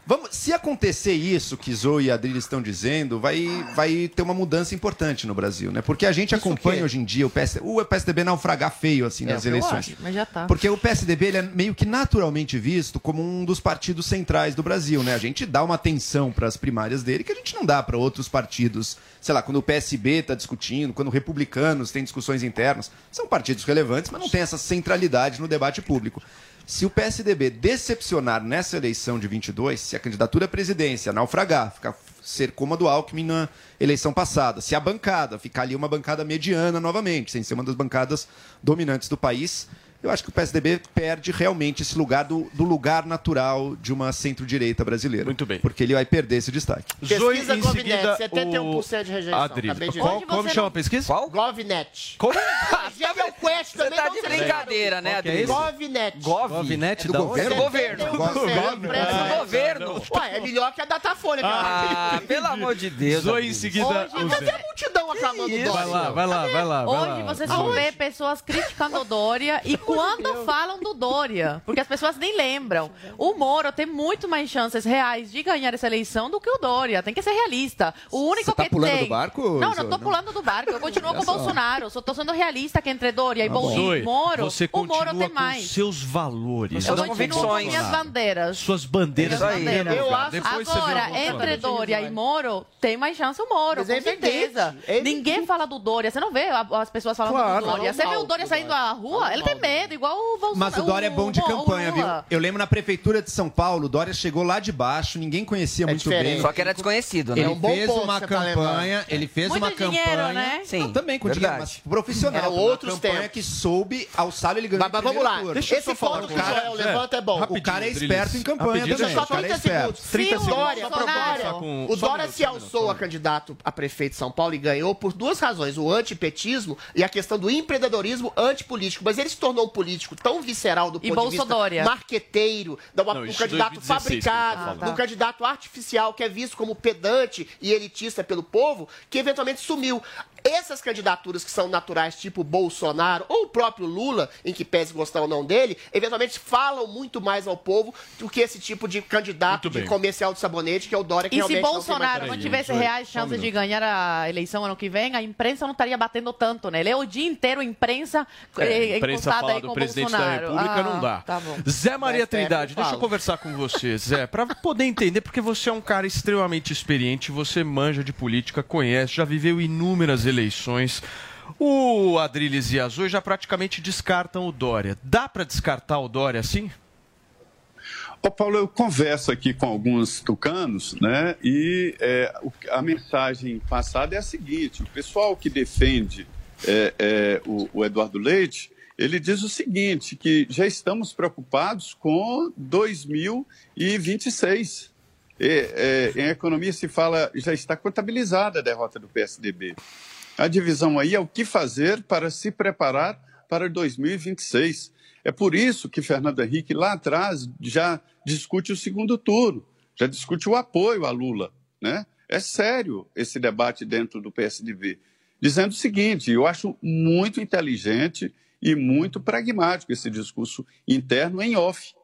Speaker 9: Vamos, se acontecer isso que Zoe e Adrilho estão dizendo, vai, vai ter uma mudança importante no Brasil, né? Porque a gente isso acompanha hoje em dia o, PS, o PSDB naufragar feio assim é, nas eleições.
Speaker 10: Acho, mas já tá.
Speaker 9: Porque o PSDB ele é meio que naturalmente visto como um dos partidos centrais do Brasil, né? A gente dá uma atenção para as primárias dele que a gente não dá para outros partidos. Sei lá, quando o PSB está discutindo, quando republicanos têm discussões internas, são partidos relevantes, mas não tem essa centralidade no debate público. Se o PSDB decepcionar nessa eleição de 22, se a candidatura à presidência naufragar, ficar ser como a do Alckmin na eleição passada. Se a bancada ficar ali uma bancada mediana novamente, sem ser uma das bancadas dominantes do país, eu acho que o PSDB perde realmente esse lugar do, do lugar natural de uma centro-direita brasileira. Muito bem. Porque ele vai perder esse destaque.
Speaker 7: Pesquisa
Speaker 9: em
Speaker 7: Govnet,
Speaker 9: seguida,
Speaker 7: 71% de rejeição.
Speaker 9: Adriles.
Speaker 7: Acabei de
Speaker 9: Qual- como chama a pesquisa?
Speaker 7: Qual? Govnet.
Speaker 6: Como? *laughs*
Speaker 7: É o Quest
Speaker 8: Você
Speaker 7: também
Speaker 8: tá
Speaker 7: não
Speaker 8: de brincadeira, né,
Speaker 7: é esse? Govnet.
Speaker 8: Gov?
Speaker 6: Govnet
Speaker 8: É do
Speaker 6: da
Speaker 8: governo. Do governo.
Speaker 7: 71%
Speaker 8: É do
Speaker 7: Ah,
Speaker 8: governo.
Speaker 7: Ué, é melhor que a Datafolha.
Speaker 8: Ah, *laughs* pelo amor de Deus.
Speaker 6: Zoe em seguida.
Speaker 7: Você
Speaker 6: Zé.
Speaker 7: é multidão aclamando o Dória.
Speaker 6: Vai lá, vai lá, vai lá.
Speaker 10: Hoje você só vê pessoas criticando o Dória e quando falam do Dória, porque as pessoas nem lembram. O Moro tem muito mais chances reais de ganhar essa eleição do que o Dória. Tem que ser realista. O único
Speaker 16: Você tá
Speaker 10: que
Speaker 16: pulando
Speaker 10: tem...
Speaker 16: do barco,
Speaker 10: Não, não tô pulando do barco. Eu continuo *laughs* com o. Bolsonaro. Só tô sendo realista que entre Dória e, e Moro,
Speaker 6: você
Speaker 10: o Moro tem
Speaker 6: com
Speaker 10: mais.
Speaker 6: seus valores.
Speaker 10: Eu
Speaker 6: Não
Speaker 10: continuo com minhas bandeiras.
Speaker 6: Suas bandeiras.
Speaker 10: Minhas bandeiras.
Speaker 6: Eu acho.
Speaker 10: Agora, entre Dória e Moro, tem mais chance o Moro,
Speaker 7: Mas
Speaker 10: com
Speaker 7: é
Speaker 10: certeza.
Speaker 7: é
Speaker 10: Ninguém fala do Dória. Você não vê as pessoas falando
Speaker 9: Claro.
Speaker 10: do Dória. Você vê o Dória saindo à rua, ele tem medo, igual o Bolsonaro.
Speaker 9: Mas o Dória é bom de
Speaker 10: o-
Speaker 9: campanha, viu? Eu lembro na prefeitura de São Paulo, o Dória chegou lá de baixo, ninguém conhecia muito
Speaker 8: diferente.
Speaker 9: bem.
Speaker 8: Só que era desconhecido, né?
Speaker 9: Ele
Speaker 8: É um bom
Speaker 9: fez uma
Speaker 8: tá
Speaker 9: campanha,
Speaker 8: lembrando.
Speaker 9: ele fez
Speaker 8: Muito
Speaker 9: uma
Speaker 8: dinheiro,
Speaker 9: campanha.
Speaker 8: né? Sim,
Speaker 9: Não, também com dinheiro, mas profissional.
Speaker 7: Eram
Speaker 9: uma
Speaker 7: outros
Speaker 9: campanha
Speaker 7: tempos.
Speaker 9: que soube alçar ele ganhou.
Speaker 7: Mas, mas vamos lá.
Speaker 9: Deixa eu
Speaker 7: Esse
Speaker 9: só falar
Speaker 7: ponto
Speaker 9: com
Speaker 7: que
Speaker 9: o.
Speaker 7: Joel
Speaker 9: Zé,
Speaker 7: levanta é bom.
Speaker 9: O cara é esperto em campanha
Speaker 7: Deixa
Speaker 9: também.
Speaker 7: só
Speaker 9: O cara é
Speaker 7: 30
Speaker 9: esperto.
Speaker 7: segundos.
Speaker 9: 30
Speaker 7: Se o
Speaker 9: segundos.
Speaker 7: O Dória se alçou a candidato a prefeito de São Paulo e ganhou por duas razões. O antipetismo e a questão do empreendedorismo antipolítico. Mas ele se tornou político tão visceral do
Speaker 10: E
Speaker 7: ponto de vista marqueteiro, da-
Speaker 6: Não,
Speaker 7: um candidato
Speaker 6: 2016 que ele tá
Speaker 7: fabricado, de um
Speaker 10: tá.
Speaker 7: candidato artificial que é visto como pedante e elitista pelo povo, que eventualmente sumiu. Essas candidaturas que são naturais, tipo Bolsonaro ou o próprio Lula, em que pese gostar ou não dele, eventualmente falam muito mais ao povo do que esse tipo de candidato de comercial de sabonete, que é o Dória, que
Speaker 10: E se
Speaker 7: realmente não tem
Speaker 10: Bolsonaro
Speaker 7: mais
Speaker 10: não tivesse reais
Speaker 6: um
Speaker 10: chances de ganhar a eleição ano que vem, a imprensa não estaria batendo tanto nele. É o dia inteiro imprensa,
Speaker 6: É,
Speaker 10: eh,
Speaker 6: imprensa falar
Speaker 10: aí
Speaker 6: do
Speaker 10: com o
Speaker 6: presidente da
Speaker 10: Bolsonaro.
Speaker 6: República
Speaker 10: Ah,
Speaker 6: não dá.
Speaker 10: Tá.
Speaker 6: Zé Maria
Speaker 7: Mas, é,
Speaker 6: Trindade,
Speaker 7: eu
Speaker 6: deixa eu conversar com você, Zé, para poder entender, porque você é um cara extremamente experiente, você manja de política, conhece, já viveu inúmeras eleições. O Adriles e a Zoe já praticamente descartam o Dória. Dá para descartar o Dória assim?
Speaker 13: Ô Paulo, eu converso aqui com alguns tucanos, né? E é, a mensagem passada é a seguinte: o pessoal que defende é, é, o, o Eduardo Leite, ele diz o seguinte: que já estamos preocupados com 2026. E, é, em economia se fala, já está contabilizada a derrota do PSDB. A divisão aí é o que fazer para se preparar para 2026. É por isso que Fernando Henrique lá atrás já discute o segundo turno, já discute o apoio a Lula, né? É sério esse debate dentro do PSDB, dizendo o seguinte: eu acho muito inteligente e muito pragmático esse discurso interno em off.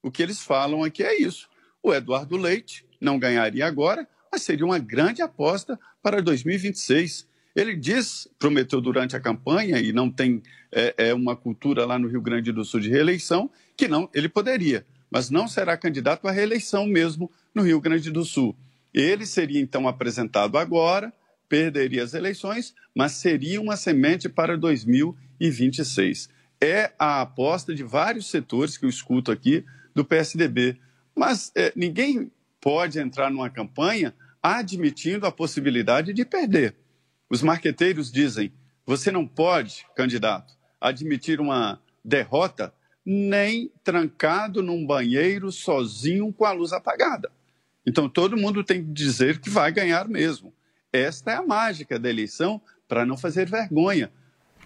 Speaker 13: O que eles falam aqui é isso. O Eduardo Leite não ganharia agora, mas seria uma grande aposta para 2026. Ele diz, prometeu durante a campanha, e não tem é, é, uma cultura lá no Rio Grande do Sul de reeleição, que não, ele poderia, mas não será candidato à reeleição mesmo no Rio Grande do Sul. Ele seria então apresentado agora, perderia as eleições, mas seria uma semente para 2026. É a aposta de vários setores que eu escuto aqui do PSDB. Mas é, ninguém pode entrar numa campanha admitindo a possibilidade de perder. Os marqueteiros dizem: você não pode, candidato, admitir uma derrota nem trancado num banheiro sozinho com a luz apagada. Então todo mundo tem que dizer que vai ganhar mesmo. Esta é a mágica da eleição para não fazer vergonha.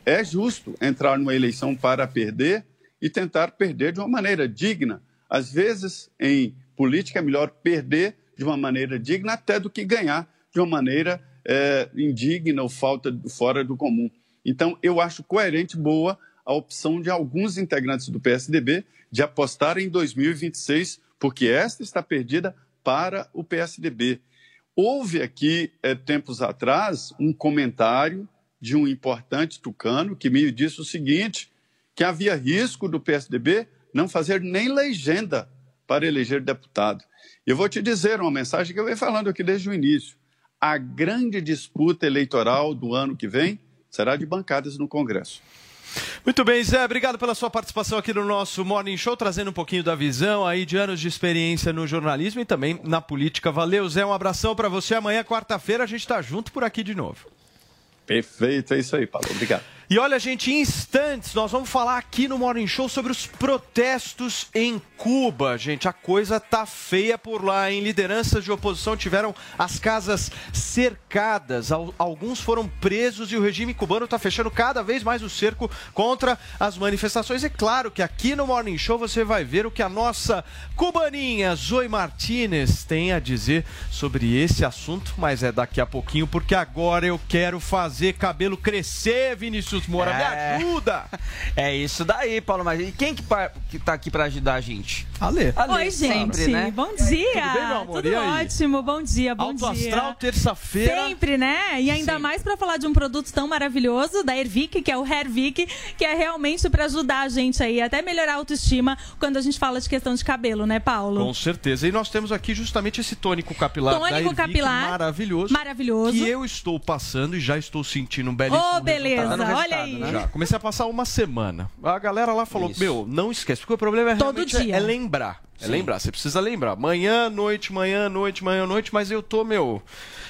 Speaker 13: É justo entrar numa eleição para perder e tentar perder de uma maneira digna. Às vezes, em política, é melhor perder de uma maneira digna até do que ganhar de uma maneira é, indigna ou falta, fora do comum. Então, eu acho coerente, boa, a opção de alguns integrantes do PSDB de apostar em 2026, porque esta está perdida para o PSDB. Houve aqui, é, tempos atrás, um comentário de um importante tucano que me disse o seguinte: que havia risco do PSDB não fazer nem legenda para eleger deputado. Eu vou te dizer uma mensagem que eu venho falando aqui desde o início. A grande disputa eleitoral do ano que vem será de bancadas no Congresso.
Speaker 6: Muito bem, Zé, obrigado pela sua participação aqui no nosso Morning Show, trazendo um pouquinho da visão aí de anos de experiência no jornalismo e também na política. Valeu, Zé, um abração para você. Amanhã, quarta-feira, a gente está junto por aqui de novo.
Speaker 13: Perfeito, é isso aí, Paulo. Obrigado.
Speaker 6: E olha, gente, em instantes nós vamos falar aqui no Morning Show sobre os protestos em Cuba. Gente, a coisa tá feia por lá, em lideranças de oposição tiveram as casas cercadas, alguns foram presos e o regime cubano está fechando cada vez mais o cerco contra as manifestações. É claro que aqui no Morning Show você vai ver o que a nossa cubaninha Zoe Martinez tem a dizer sobre esse assunto, mas é daqui a pouquinho, porque agora eu quero fazer cabelo crescer, Vinícius Vinícius Moura, é... me ajuda!
Speaker 8: É isso daí, Paulo Mas E quem que, pa... que tá aqui para ajudar a gente?
Speaker 6: Ale.
Speaker 16: Ale Oi, gente. Sempre, né? Bom dia. Tudo bem, meu amor? Tudo ótimo. Bom dia, bom
Speaker 6: Alto
Speaker 16: dia.
Speaker 6: astral, terça-feira.
Speaker 16: Sempre, né? E ainda Sim. mais para falar de um produto tão maravilhoso da Ervic, que é o Hervic, que é realmente para ajudar a gente aí, até melhorar a autoestima quando a gente fala de questão de cabelo, né, Paulo?
Speaker 6: Com certeza. E nós temos aqui justamente esse tônico capilar
Speaker 16: tônico
Speaker 6: da Ervic,
Speaker 16: capilar
Speaker 6: maravilhoso.
Speaker 16: Maravilhoso.
Speaker 6: Que eu estou passando e já estou sentindo um belíssimo
Speaker 16: Oh, beleza.
Speaker 6: Tá
Speaker 16: Olha aí.
Speaker 6: Né? Já. Comecei a passar uma semana. A galera lá falou: Isso. Meu, não esquece, porque o problema é
Speaker 16: Todo dia.
Speaker 6: é lembrar. É lembrar, você precisa lembrar. Manhã, noite, manhã, noite, manhã, noite, mas eu tô, meu.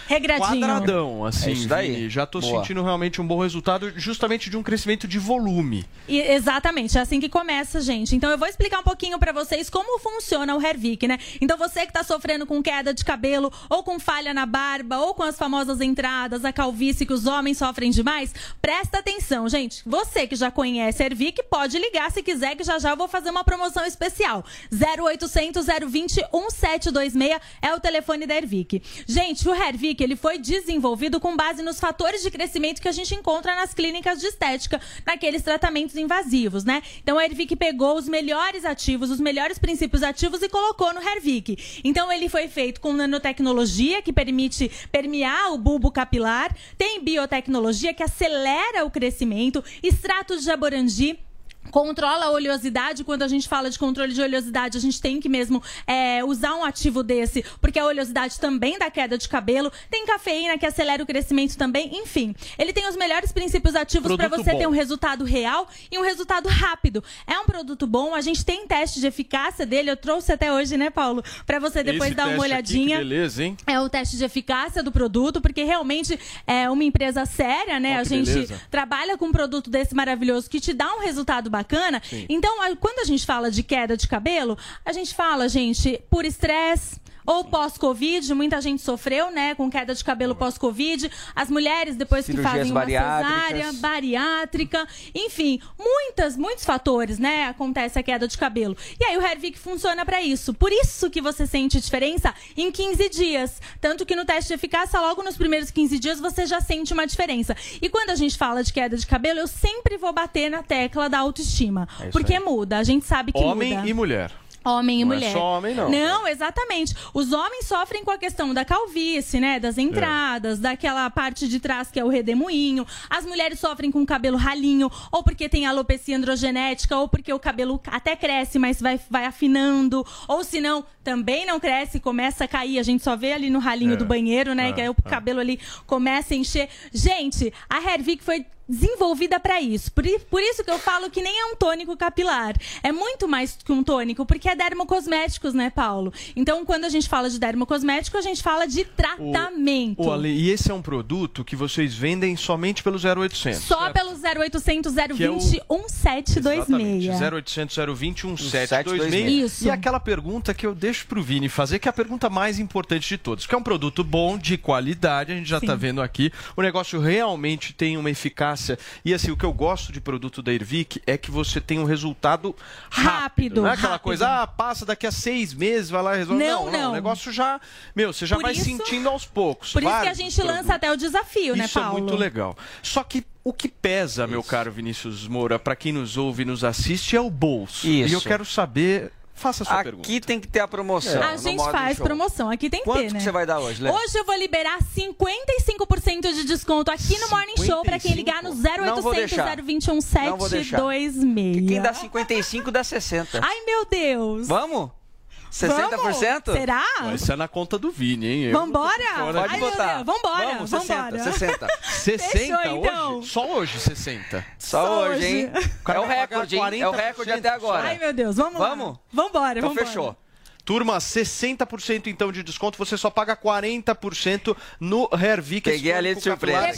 Speaker 16: Regradinho.
Speaker 6: Quadradão, assim.
Speaker 8: É isso daí.
Speaker 6: Já tô
Speaker 8: Boa.
Speaker 6: sentindo realmente um bom resultado, justamente de um crescimento de volume.
Speaker 16: E, exatamente, é assim que começa, gente. Então eu vou explicar um pouquinho para vocês como funciona o Hervik, né? Então você que tá sofrendo com queda de cabelo, ou com falha na barba, ou com as famosas entradas, a calvície que os homens sofrem demais, presta atenção, gente. Você que já conhece Hervik, pode ligar se quiser, que já já eu vou fazer uma promoção especial. 0800 020 1726 é o telefone da Hervik. Gente, o Hervik ele foi desenvolvido com base nos fatores de crescimento que a gente encontra nas clínicas de estética, naqueles tratamentos invasivos, né? Então a Hervik pegou os melhores ativos, os melhores princípios ativos e colocou no Hervik. Então ele foi feito com nanotecnologia que permite permear o bulbo capilar, tem biotecnologia que acelera o crescimento, extratos de jaborandi controla a oleosidade. Quando a gente fala de controle de oleosidade, a gente tem que mesmo é, usar um ativo desse, porque a oleosidade também dá queda de cabelo. Tem cafeína que acelera o crescimento também. Enfim, ele tem os melhores princípios ativos para você bom. ter um resultado real e um resultado rápido. É um produto bom. A gente tem teste de eficácia dele. Eu trouxe até hoje, né, Paulo? Para você depois
Speaker 6: Esse
Speaker 16: dar uma olhadinha.
Speaker 6: Aqui, beleza, hein?
Speaker 16: É o teste de eficácia do produto, porque realmente é uma empresa séria, né?
Speaker 6: Oh,
Speaker 16: a gente
Speaker 6: beleza.
Speaker 16: trabalha com um produto desse maravilhoso que te dá um resultado bacana.
Speaker 6: Sim.
Speaker 16: Então, quando a gente fala de queda de cabelo, a gente fala, gente, por estresse, ou pós-Covid, muita gente sofreu, né, com queda de cabelo pós-Covid. As mulheres, depois
Speaker 8: Cirurgias
Speaker 16: que fazem uma cesárea, bariátrica, enfim, muitas, muitos fatores, né, acontece a queda de cabelo. E aí o Hervik funciona para isso. Por isso que você sente diferença em 15 dias. Tanto que no teste de eficácia, logo nos primeiros 15 dias, você já sente uma diferença. E quando a gente fala de queda de cabelo, eu sempre vou bater na tecla da autoestima.
Speaker 6: É
Speaker 16: porque
Speaker 6: aí.
Speaker 16: muda, a gente sabe que
Speaker 6: Homem
Speaker 16: muda.
Speaker 6: e mulher.
Speaker 16: Homem e
Speaker 6: Não é
Speaker 16: mulher.
Speaker 6: só homem, não.
Speaker 16: Não, exatamente. Os homens sofrem com a questão da calvície, né? Das entradas, daquela parte de trás que é o redemoinho. As mulheres sofrem com o cabelo ralinho, ou porque tem alopecia androgenética, ou porque o cabelo até cresce, mas vai, vai afinando. Ou se não, também não cresce, começa a cair. A gente só vê ali no ralinho
Speaker 17: É,
Speaker 16: do banheiro, né?
Speaker 17: é,
Speaker 16: que aí o
Speaker 17: é.
Speaker 16: cabelo ali começa a encher. Gente, a Hervik foi desenvolvida para isso. Por, por isso que eu falo que nem é um tônico capilar. É muito mais que um tônico, porque é dermocosméticos, né, Paulo? Então, quando a gente fala de dermocosmético, a gente fala de tratamento.
Speaker 6: O Ale, e esse é um produto que vocês vendem somente pelo 0800.
Speaker 16: Só pelo 0800
Speaker 6: Que é o-
Speaker 16: 020 1726.
Speaker 6: 0800 020 1726.
Speaker 16: Isso.
Speaker 6: E aquela pergunta que eu deixo pro Vini fazer, que é a pergunta mais importante de todos. Que é um produto bom, de qualidade, a gente já
Speaker 17: Sim.
Speaker 6: tá vendo aqui. O negócio realmente tem uma eficácia. E assim, o que eu gosto de produto da Ervic é que você tem um resultado rápido.
Speaker 16: Rápido,
Speaker 6: não é aquela
Speaker 16: rápido.
Speaker 6: coisa, ah, passa daqui a seis meses, vai lá e resolve.
Speaker 16: Não,
Speaker 6: não,
Speaker 16: não.
Speaker 6: O negócio já. Meu, você já
Speaker 16: Por
Speaker 6: vai
Speaker 16: isso-
Speaker 6: sentindo aos poucos.
Speaker 16: Por isso que a gente
Speaker 6: produtos.
Speaker 16: lança até o desafio, né,
Speaker 6: Isso
Speaker 16: Paulo?
Speaker 6: é muito legal. Só que o que pesa, meu caro Vinícius Moura, para quem nos ouve e nos assiste, é o bolso.
Speaker 8: Isso.
Speaker 6: E eu quero saber. Faça a sua
Speaker 8: Aqui
Speaker 6: pergunta.
Speaker 8: tem que ter a promoção.
Speaker 16: A
Speaker 8: no
Speaker 16: gente faz promoção, aqui tem que
Speaker 8: Quanto
Speaker 16: ter, né?
Speaker 8: que você vai dar hoje, Léo?
Speaker 16: Hoje eu vou liberar 55% de desconto aqui no Morning Show para quem ligar no
Speaker 8: Não vou
Speaker 16: 0800
Speaker 8: deixar.
Speaker 16: 021
Speaker 8: Não vou deixar.
Speaker 16: 726.
Speaker 8: Quem dá 55 dá 60.
Speaker 16: Ai, meu Deus.
Speaker 8: Vamos?
Speaker 16: Vamos? Será?
Speaker 6: Vai ser na conta do Vini, hein? Eu-
Speaker 16: Vambora?
Speaker 6: Fora
Speaker 16: Ai, meu Deus, Vambora,
Speaker 6: Vamos,
Speaker 16: vambora.
Speaker 8: 60.
Speaker 6: 60 *laughs*
Speaker 16: Fechou, então.
Speaker 6: hoje? Só hoje, 60.
Speaker 8: Só,
Speaker 16: Só
Speaker 8: hoje, hein?
Speaker 16: hoje.
Speaker 8: É o recorde, hein? É o recorde até agora.
Speaker 16: Ai, meu Deus, vamos lá.
Speaker 8: Vamos?
Speaker 16: Vambora,
Speaker 8: Então
Speaker 16: vambora.
Speaker 8: fechou.
Speaker 6: Turma, 60% então de desconto, você só paga 40% no Hervik.
Speaker 8: Peguei a lei de surpresa.
Speaker 16: Agora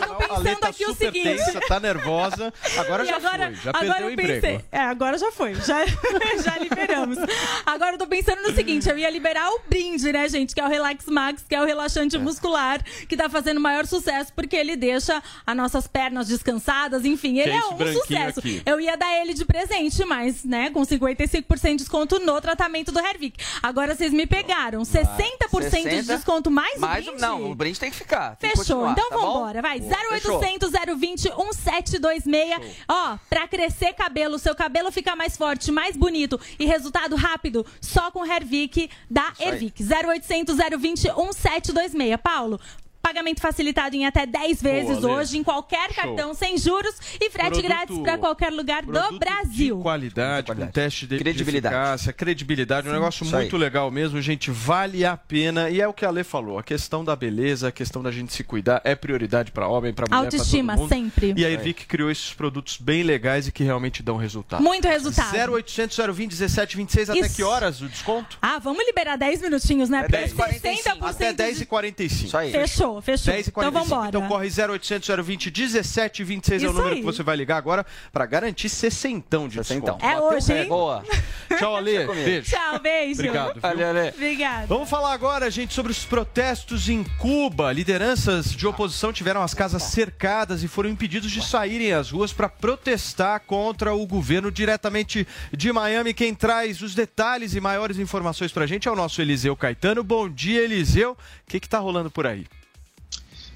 Speaker 16: eu tô pensando aqui o seguinte.
Speaker 6: tensa, tá nervosa. Agora
Speaker 16: E
Speaker 6: já
Speaker 16: agora,
Speaker 6: foi, já
Speaker 16: agora
Speaker 6: perdeu o
Speaker 16: eu
Speaker 6: emprego.
Speaker 16: pensei, é, agora já foi, já, *laughs* já liberamos. Agora eu tô pensando no seguinte, eu ia liberar o brinde, né, gente, que é o Relax Max, que é o relaxante muscular, que tá fazendo maior sucesso, porque ele deixa as nossas pernas descansadas, enfim, ele
Speaker 6: é
Speaker 16: é um sucesso.
Speaker 6: aqui.
Speaker 16: Eu ia dar ele de presente, mas, né, com 55% de desconto no tratamento do Hervik. Agora vocês me pegaram, 60%, de
Speaker 8: 60,
Speaker 16: desconto mais,
Speaker 8: mais
Speaker 16: o brinde?
Speaker 8: Não, o brinde tem que ficar. tem que
Speaker 16: Fechou,
Speaker 8: continuar,
Speaker 16: então
Speaker 8: tá bom?
Speaker 16: vambora, vai.
Speaker 8: Boa, fechou.
Speaker 16: 0800 020 1726. Ó, pra crescer cabelo, seu cabelo ficar mais forte, mais bonito e resultado rápido, só com Hervik da. Ervic. 0800 020 1726. Paulo. Pagamento facilitado em até 10 vezes
Speaker 6: Lê.
Speaker 16: hoje, em qualquer
Speaker 6: Show.
Speaker 16: cartão, sem juros e frete
Speaker 6: Produto-
Speaker 16: grátis pra qualquer lugar do Brasil.
Speaker 6: De qualidade, com teste de
Speaker 8: Credibilidade.
Speaker 6: de eficácia, credibilidade, um negócio
Speaker 8: Isso
Speaker 6: muito
Speaker 8: aí.
Speaker 6: legal mesmo, gente, vale a pena. E é o que a Lê falou, a questão da beleza, a questão da gente se cuidar é prioridade para homem, para mulher, pra
Speaker 16: Autoestima,
Speaker 6: todo mundo.
Speaker 16: sempre.
Speaker 6: E a. Ervic criou esses produtos bem legais e que realmente dão resultado.
Speaker 16: Muito resultado.
Speaker 6: 0800 020 1726 até
Speaker 16: Isso.
Speaker 6: que horas o desconto?
Speaker 16: Ah, vamos liberar 10 minutinhos, né? Porque
Speaker 6: 10h45.
Speaker 16: 60%
Speaker 6: Até
Speaker 16: de
Speaker 6: 10h45. Isso
Speaker 8: aí.
Speaker 16: Fechou, fechou.
Speaker 6: 10h45.
Speaker 16: Então vambora.
Speaker 6: Então corre 0800 020 1726 é o número
Speaker 16: aí.
Speaker 6: que você vai ligar agora para garantir 60 de desconto.
Speaker 16: É
Speaker 6: Bateu
Speaker 16: hoje, hein?
Speaker 6: Boa. *laughs* Tchau, Ale. Beijo.
Speaker 16: Tchau, beijo.
Speaker 6: Obrigado.
Speaker 8: Valeu, Ale.
Speaker 16: Obrigada.
Speaker 6: Vamos falar agora, gente, sobre os protestos em Cuba. Lideranças de oposição tiveram as casas cercadas e foram impedidos de saírem às ruas para protestar contra o governo diretamente de Miami. Quem traz os detalhes e maiores informações para a gente é o nosso Eliseu Caetano. Bom dia, Eliseu. O que está rolando por aí?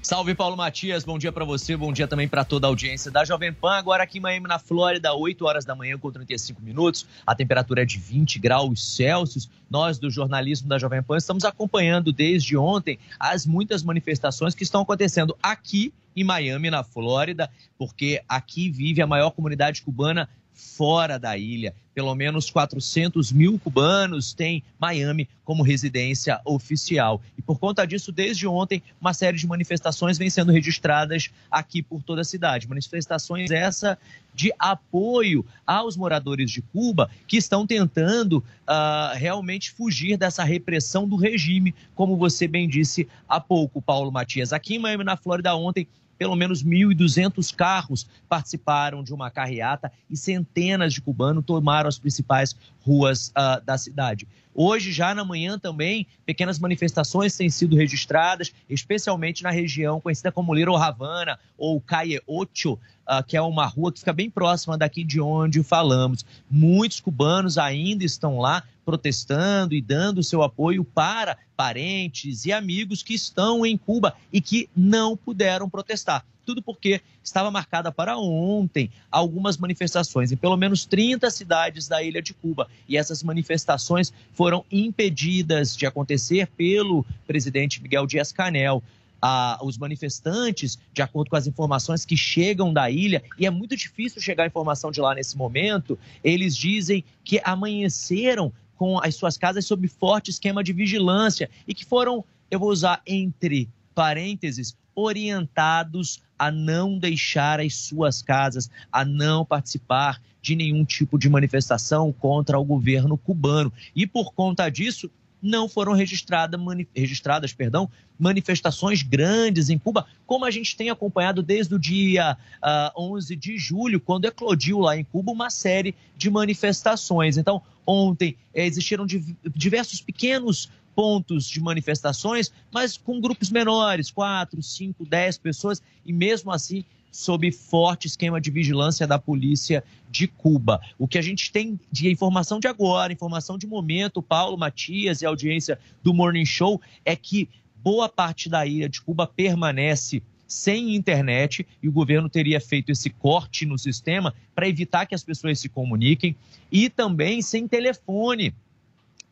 Speaker 17: Salve Paulo Matias, bom dia pra você, bom dia também pra toda a audiência da Jovem Pan. Agora aqui em Miami, na Flórida, 8 horas da manhã com 35 minutos. A temperatura é de 20 graus Celsius. Nós do jornalismo da Jovem Pan estamos acompanhando desde ontem as muitas manifestações que estão acontecendo aqui em Miami, na Flórida, porque aqui vive a maior comunidade cubana fora da ilha. Pelo menos 400 mil cubanos têm Miami como residência oficial. E por conta disso, desde ontem, uma série de manifestações vem sendo registradas aqui por toda a cidade. Manifestações essa de apoio aos moradores de Cuba que estão tentando ah, realmente fugir dessa repressão do regime, como você bem disse há pouco, Paulo Matias. Aqui em Miami, na Flórida, ontem, pelo menos 1.200 carros participaram de uma carreata e centenas de cubanos tomaram as principais ruas ah, da cidade. Hoje, já na manhã também, pequenas manifestações têm sido registradas, especialmente na região conhecida como Little Havana ou Calle Ocho, ah, que é uma rua que fica bem próxima daqui de onde falamos. Muitos cubanos ainda estão lá protestando e dando seu apoio para parentes e amigos que estão em Cuba e que não puderam protestar. Tudo porque estava marcada para ontem algumas manifestações em pelo menos 30 cidades da ilha de Cuba. E essas manifestações foram impedidas de acontecer pelo presidente Miguel Dias-Canel. Ah, os manifestantes, de acordo com as informações que chegam da ilha, e é muito difícil chegar a informação de lá nesse momento, eles dizem que amanheceram com as suas casas sob forte esquema de vigilância e que foram, eu vou usar entre parênteses, orientados a não deixar as suas casas, a não participar de nenhum tipo de manifestação contra o governo cubano. E por conta disso, não foram registrada, mani- registradas perdão, manifestações grandes em Cuba, como a gente tem acompanhado desde o dia ah, 11 de julho, quando eclodiu lá em Cuba uma série de manifestações. Então, ontem eh, existiram div- diversos pequenos pontos de manifestações, mas com grupos menores, quatro, cinco, dez pessoas, e mesmo assim sob forte esquema de vigilância da polícia de Cuba. O que a gente tem de informação de agora, informação de momento, Paulo Matias e audiência do Morning Show, é que boa parte da ilha de Cuba permanece sem internet e o governo teria feito esse corte no sistema para evitar que as pessoas se comuniquem e também sem telefone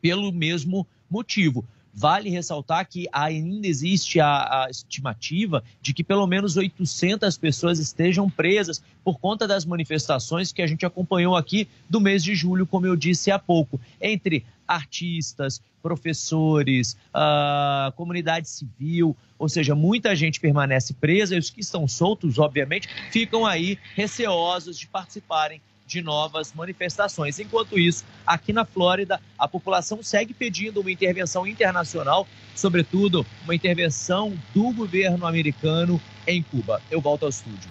Speaker 17: pelo mesmo motivo. Vale ressaltar que ainda existe a, a, estimativa de que pelo menos 800 pessoas estejam presas por conta das manifestações que a gente acompanhou aqui do mês de julho, como eu disse há pouco, entre artistas, professores, a comunidade civil, ou seja, muita gente permanece presa e os que estão soltos, obviamente, ficam aí receosos de participarem de novas manifestações. Enquanto isso, aqui na Flórida, a população segue pedindo uma intervenção internacional, sobretudo uma intervenção do governo americano em Cuba. Eu volto ao estúdio.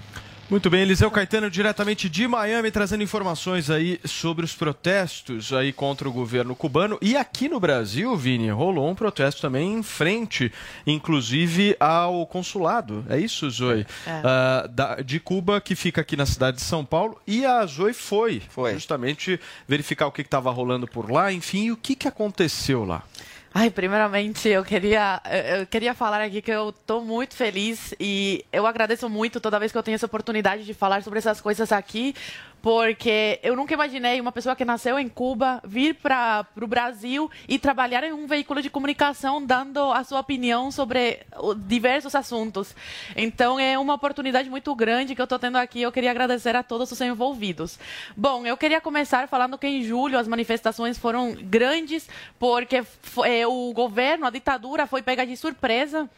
Speaker 6: Muito bem, Eliseu Caetano, diretamente de Miami, trazendo informações aí sobre os protestos aí contra o governo cubano. E aqui no Brasil, Vini, rolou um protesto também em frente, inclusive ao consulado. É isso, Zoe? É. Uh, da, de Cuba, que fica aqui na cidade de São Paulo. E a Zoe foi, foi. justamente verificar o que estava rolando por lá, enfim, e o que, que aconteceu lá.
Speaker 10: Ai, primeiramente eu queria eu queria falar aqui que eu estou muito feliz e eu agradeço muito toda vez que eu tenho essa oportunidade de falar sobre essas coisas aqui, porque eu nunca imaginei uma pessoa que nasceu em Cuba vir para o Brasil e trabalhar em um veículo de comunicação dando a sua opinião sobre diversos assuntos. Então é uma oportunidade muito grande que eu estou tendo aqui. Eu queria agradecer a todos os envolvidos. Bom, eu queria começar falando que em julho as manifestações foram grandes porque é, o governo, a ditadura, foi pega de surpresa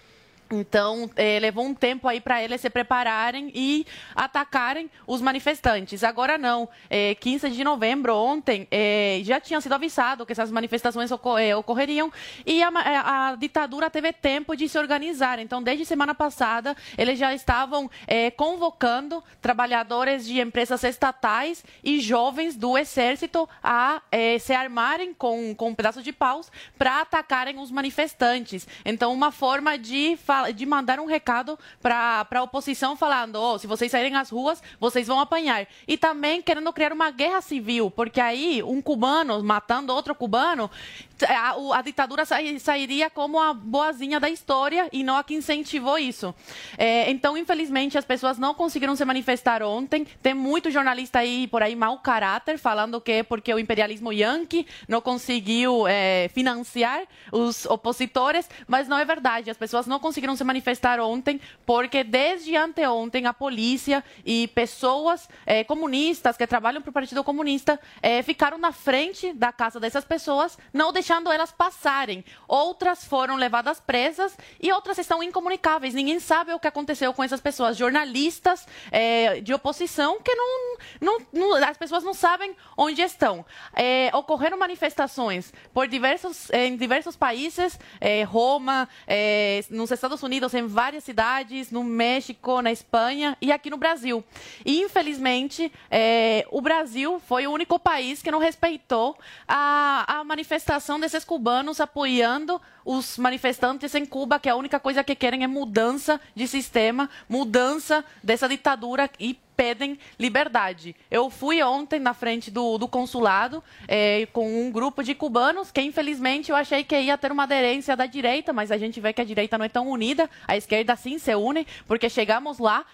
Speaker 10: então, eh, levou um tempo aí para eles se prepararem e atacarem os manifestantes. Agora não. Eh, 15 de novembro, ontem, eh, já tinha sido avisado que essas manifestações ocor eh, ocorreriam e a, a, a, ditadura teve tempo de se organizar. Então, desde semana passada, eles já estavam eh, convocando trabalhadores de empresas estatais e jovens do exército a eh, se armarem com, com um pedaço de paus para atacarem os manifestantes. Então, uma forma de falar de mandar um recado para a oposição falando, oh, se vocês saírem às ruas, vocês vão apanhar. E também querendo criar uma guerra civil, porque aí um cubano matando outro cubano, a, a ditadura sairia como a boazinha da história e não a que incentivou isso. É, então, infelizmente, as pessoas não conseguiram se manifestar ontem. Tem muito jornalista aí por aí mau caráter falando que é porque o imperialismo yankee não conseguiu é, financiar os opositores, mas não é verdade. As pessoas não conseguiram se manifestar ontem porque desde anteontem a polícia e pessoas é, comunistas que trabalham para o Partido Comunista é, ficaram na frente da casa dessas pessoas, não deixaram deixando elas passarem. Outras foram levadas presas e outras estão incomunicáveis. Ninguém sabe o que aconteceu com essas pessoas. Jornalistas é, de oposição que não, não, não, as pessoas não sabem onde estão. É, ocorreram manifestações por diversos, em diversos países, é, Roma, nos Estados Unidos, em várias cidades, no México, na Espanha e aqui no Brasil. E, infelizmente, o Brasil foi o único país que não respeitou a, a manifestação desses cubanos apoiando os manifestantes em Cuba, que a única coisa que querem é mudança de sistema, mudança dessa ditadura e pedem liberdade. Eu fui ontem na frente do, do consulado é, com um grupo de cubanos que, infelizmente, eu achei que ia ter uma aderência da direita, mas a gente vê que a direita não é tão unida, a esquerda sim se une, porque chegamos lá,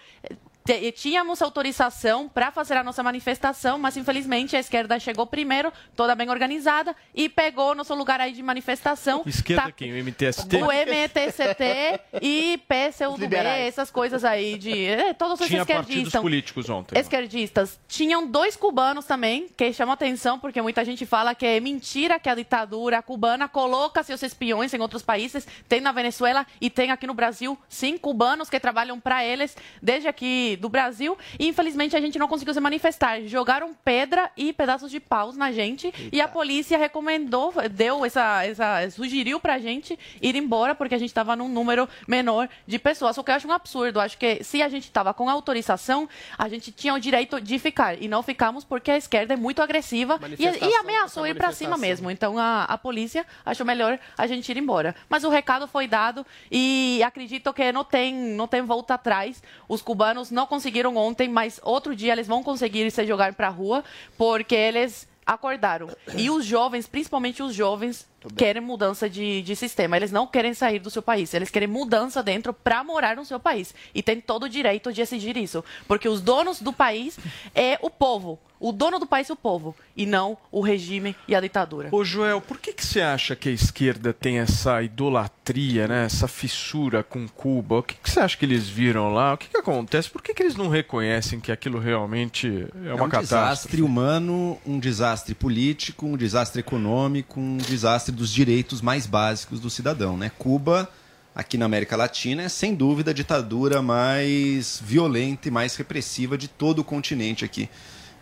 Speaker 10: tínhamos autorização para fazer a nossa manifestação, mas infelizmente a esquerda chegou primeiro, toda bem organizada, e pegou nosso lugar aí de manifestação.
Speaker 6: Esquerda tá, quem? O MTST?
Speaker 10: O MTST e PCUB, essas coisas aí de... É, todos
Speaker 6: Tinha
Speaker 10: esses esquerdistas.
Speaker 6: políticos ontem.
Speaker 10: Esquerdistas. Tinham dois cubanos também, que chamam atenção, porque muita gente fala que é mentira que a ditadura cubana coloca seus espiões em outros países. Tem na Venezuela e tem aqui no Brasil, sim, cubanos que trabalham para eles desde aqui do Brasil e infelizmente a gente não conseguiu se manifestar. Jogaram pedra e pedaços de paus na gente Eita. e a polícia recomendou, deu essa, essa sugeriu pra gente ir embora porque a gente estava num número menor de pessoas. O que eu acho um absurdo. Acho que se a gente estava com autorização, a gente tinha o direito de ficar e não ficamos porque a esquerda é muito agressiva e, e ameaçou ir para cima mesmo. Então a, a polícia achou melhor a gente ir embora. Mas o recado foi dado e acredito que não tem, não tem volta atrás. Os cubanos não conseguiram ontem, mas outro dia eles vão conseguir se jogar para a rua, porque eles acordaram. E os jovens, principalmente os jovens, querem mudança de, de sistema. Eles não querem sair do seu país. Eles querem mudança dentro para morar no seu país. E tem todo o direito de decidir isso. Porque os donos do país é o povo. O dono do país é o povo. E não o regime e a ditadura.
Speaker 6: Ô Joel, por que, que você acha que a esquerda tem essa idolatria, né? essa fissura com Cuba? O que, que você acha que eles viram lá? O que, que acontece? Por que, que eles não reconhecem que aquilo realmente é uma
Speaker 9: é um
Speaker 6: catástrofe?
Speaker 9: desastre humano, um desastre político, um desastre econômico, um desastre dos direitos mais básicos do cidadão. Né? Cuba, aqui na América Latina, é sem dúvida a ditadura mais violenta e mais repressiva de todo o continente aqui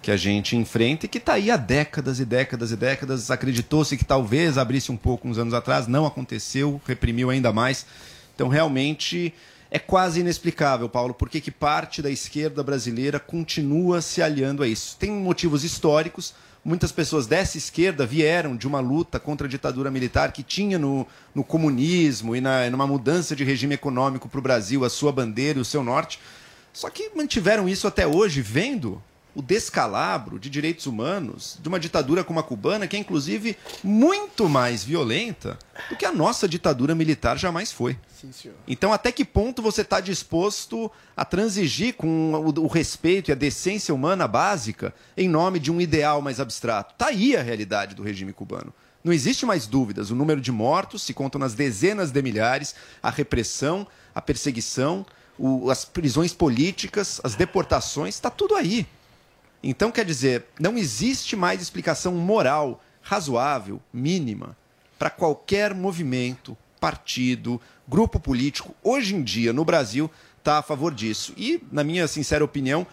Speaker 9: que a gente enfrenta e que está aí há décadas e décadas e décadas. Acreditou-se que talvez abrisse um pouco uns anos atrás, não aconteceu, reprimiu ainda mais. Então, realmente, é quase inexplicável, Paulo, por que parte da esquerda brasileira continua se aliando a isso. Tem motivos históricos. Muitas pessoas dessa esquerda vieram de uma luta contra a ditadura militar que tinha no, no comunismo e na, numa mudança de regime econômico para o Brasil, a sua bandeira e o seu norte. Só que mantiveram isso até hoje, vendo o descalabro de direitos humanos de uma ditadura como a cubana, que é inclusive muito mais violenta do que a nossa ditadura militar jamais foi.
Speaker 7: Sim.
Speaker 9: Então, até que ponto você está disposto a transigir com o, o, respeito e a decência humana básica em nome de um ideal mais abstrato? Está aí a realidade do regime cubano. Não existe mais dúvidas. O número de mortos se conta nas dezenas de milhares, a repressão, a perseguição, o, as prisões políticas, as deportações, está tudo aí. Então, quer dizer, não existe mais explicação moral razoável, mínima, para qualquer movimento, partido, grupo político, hoje em dia, no Brasil, está a favor disso. E, na minha sincera opinião,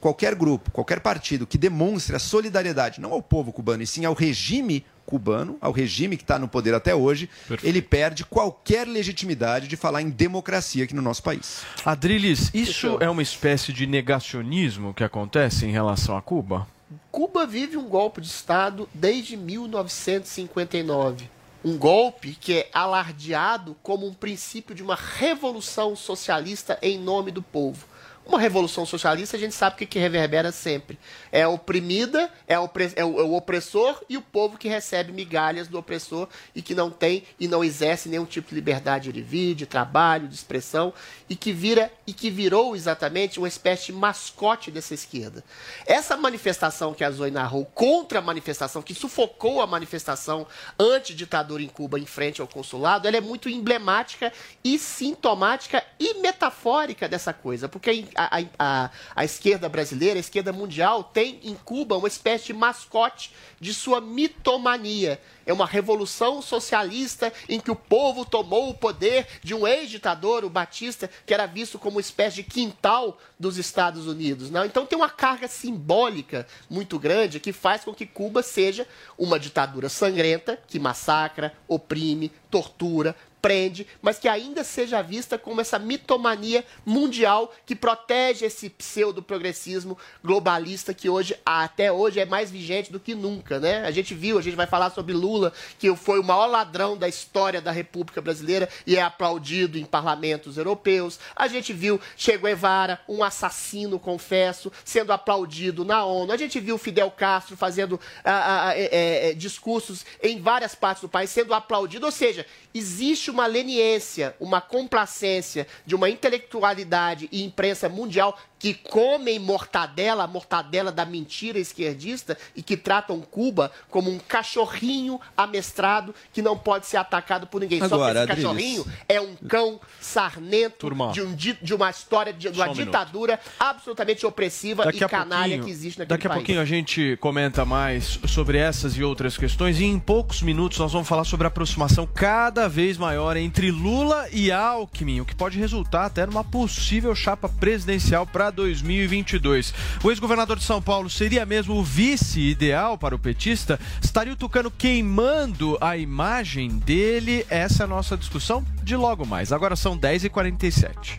Speaker 9: qualquer grupo, qualquer partido que demonstre a solidariedade, não ao povo cubano, e sim ao regime cubano, ao regime que está no poder até hoje, Perfeito. ele perde qualquer legitimidade de falar em democracia aqui no nosso país.
Speaker 6: Adriles, isso é uma espécie de negacionismo que acontece em relação a Cuba?
Speaker 7: Cuba vive um golpe de Estado desde 1959. Um golpe que é alardeado como um princípio de uma revolução socialista em nome do povo. Uma revolução socialista, a gente sabe o que, que reverbera sempre. É a oprimida, é, o, é, o, é o opressor e o povo que recebe migalhas do opressor e que não tem e não exerce nenhum tipo de liberdade de vir, de trabalho, de expressão, e que vira e que virou exatamente uma espécie de mascote dessa esquerda. Essa manifestação que a Zoe narrou contra a manifestação, que sufocou a manifestação anti-ditadura em Cuba em frente ao consulado, ela é muito emblemática e sintomática e metafórica dessa coisa, porque a, a, a, esquerda brasileira, a esquerda mundial, tem em Cuba uma espécie de mascote de sua mitomania. É uma revolução socialista em que o povo tomou o poder de um ex-ditador, o Batista, que era visto como uma espécie de quintal dos Estados Unidos. Não? Então tem uma carga simbólica muito grande que faz com que Cuba seja uma ditadura sangrenta, que massacra, oprime, tortura, prende, mas que ainda seja vista como essa mitomania mundial que protege esse pseudo-progressismo globalista que hoje, até hoje, é mais vigente do que nunca, né? A gente viu, a gente vai falar sobre Lula, que foi o maior ladrão da história da República Brasileira e é aplaudido em parlamentos europeus. A gente viu Che Guevara, um assassino, confesso, sendo aplaudido na ONU. A gente viu Fidel Castro fazendo ah, ah, é, é, discursos em várias partes do país, sendo aplaudido. Ou seja, existe uma leniência, uma complacência de uma intelectualidade e imprensa mundial que comem mortadela, a mortadela da mentira esquerdista e que tratam Cuba como um cachorrinho amestrado que não pode ser atacado por ninguém.
Speaker 9: Agora,
Speaker 7: Só que esse
Speaker 9: Adriles.
Speaker 7: cachorrinho é um cão sarnento de, um, de, uma história, de uma
Speaker 6: um
Speaker 7: ditadura absolutamente opressiva
Speaker 6: Daqui
Speaker 7: e canalha que existe naquele
Speaker 6: Daqui a
Speaker 7: país.
Speaker 6: pouquinho a gente comenta mais sobre essas e outras questões e em poucos minutos nós vamos falar sobre a aproximação cada vez maior entre Lula e Alckmin, o que pode resultar até numa possível chapa presidencial para 2022. O ex-governador de São Paulo seria mesmo o vice ideal para o petista? Estaria o Tucano queimando a imagem dele? Essa é a nossa discussão de logo mais. Agora são 10h47.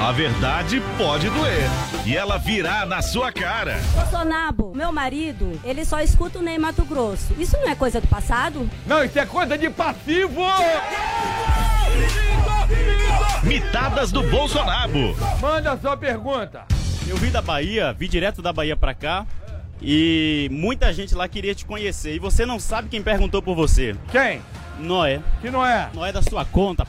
Speaker 4: A verdade pode doer. E ela virá na sua cara.
Speaker 18: Bolsonaro, meu marido, ele só escuta o Ney Mato Grosso. Isso não é coisa do passado?
Speaker 4: Não, isso é coisa de passivo! Mitadas do Bolsonaro.
Speaker 19: Manda a sua pergunta. Eu vim da Bahia, vim direto da Bahia pra cá. e muita gente lá queria te conhecer. E você não sabe quem perguntou por você.
Speaker 20: Quem?
Speaker 19: Noé.
Speaker 20: Que não é?
Speaker 19: Noé da sua conta.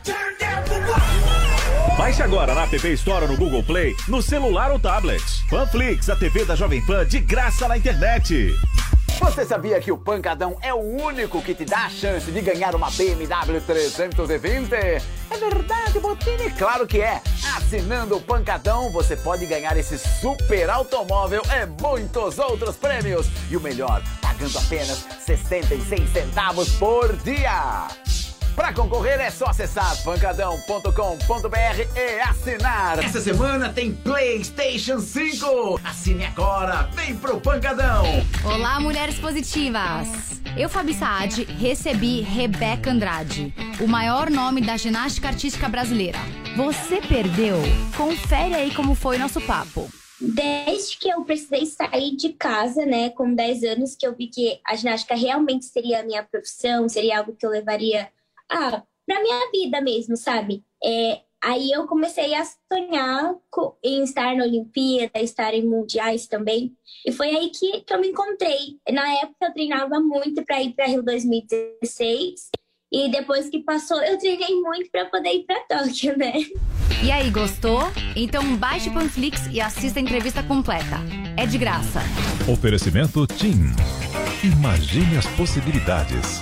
Speaker 4: Baixe agora na App Store ou no Google Play, no celular ou tablet. Panflix, a TV da Jovem Pan de graça na internet.
Speaker 21: Você sabia que o Pancadão é o único que te dá a chance de ganhar uma BMW 320? É verdade, Botini? Claro que é! Assinando o Pancadão, você pode ganhar esse super automóvel e muitos outros prêmios. E o melhor, pagando apenas 66 centavos por dia. Para concorrer é só acessar pancadão.com.br e assinar. Essa semana tem PlayStation 5. Assine agora, vem pro Pancadão.
Speaker 22: Olá, mulheres positivas! Eu, Fabi Saad, recebi Rebeca Andrade, o maior nome da ginástica artística brasileira. Você perdeu? Confere aí como foi nosso papo.
Speaker 23: Desde que eu precisei sair de casa, né, com 10 anos, que eu vi que a ginástica realmente seria a minha profissão, seria algo que eu levaria ah, pra minha vida mesmo, sabe? É, aí eu comecei a sonhar em estar na Olimpíada, estar em mundiais também. E foi aí que, que eu me encontrei. Na época eu treinava muito para ir para Rio 2016. E depois que passou, eu treinei muito para poder ir para Tóquio, né?
Speaker 22: E aí, gostou? Então baixe o Panflix e assista a entrevista completa. É de graça.
Speaker 3: Oferecimento TIM. Imagine as possibilidades.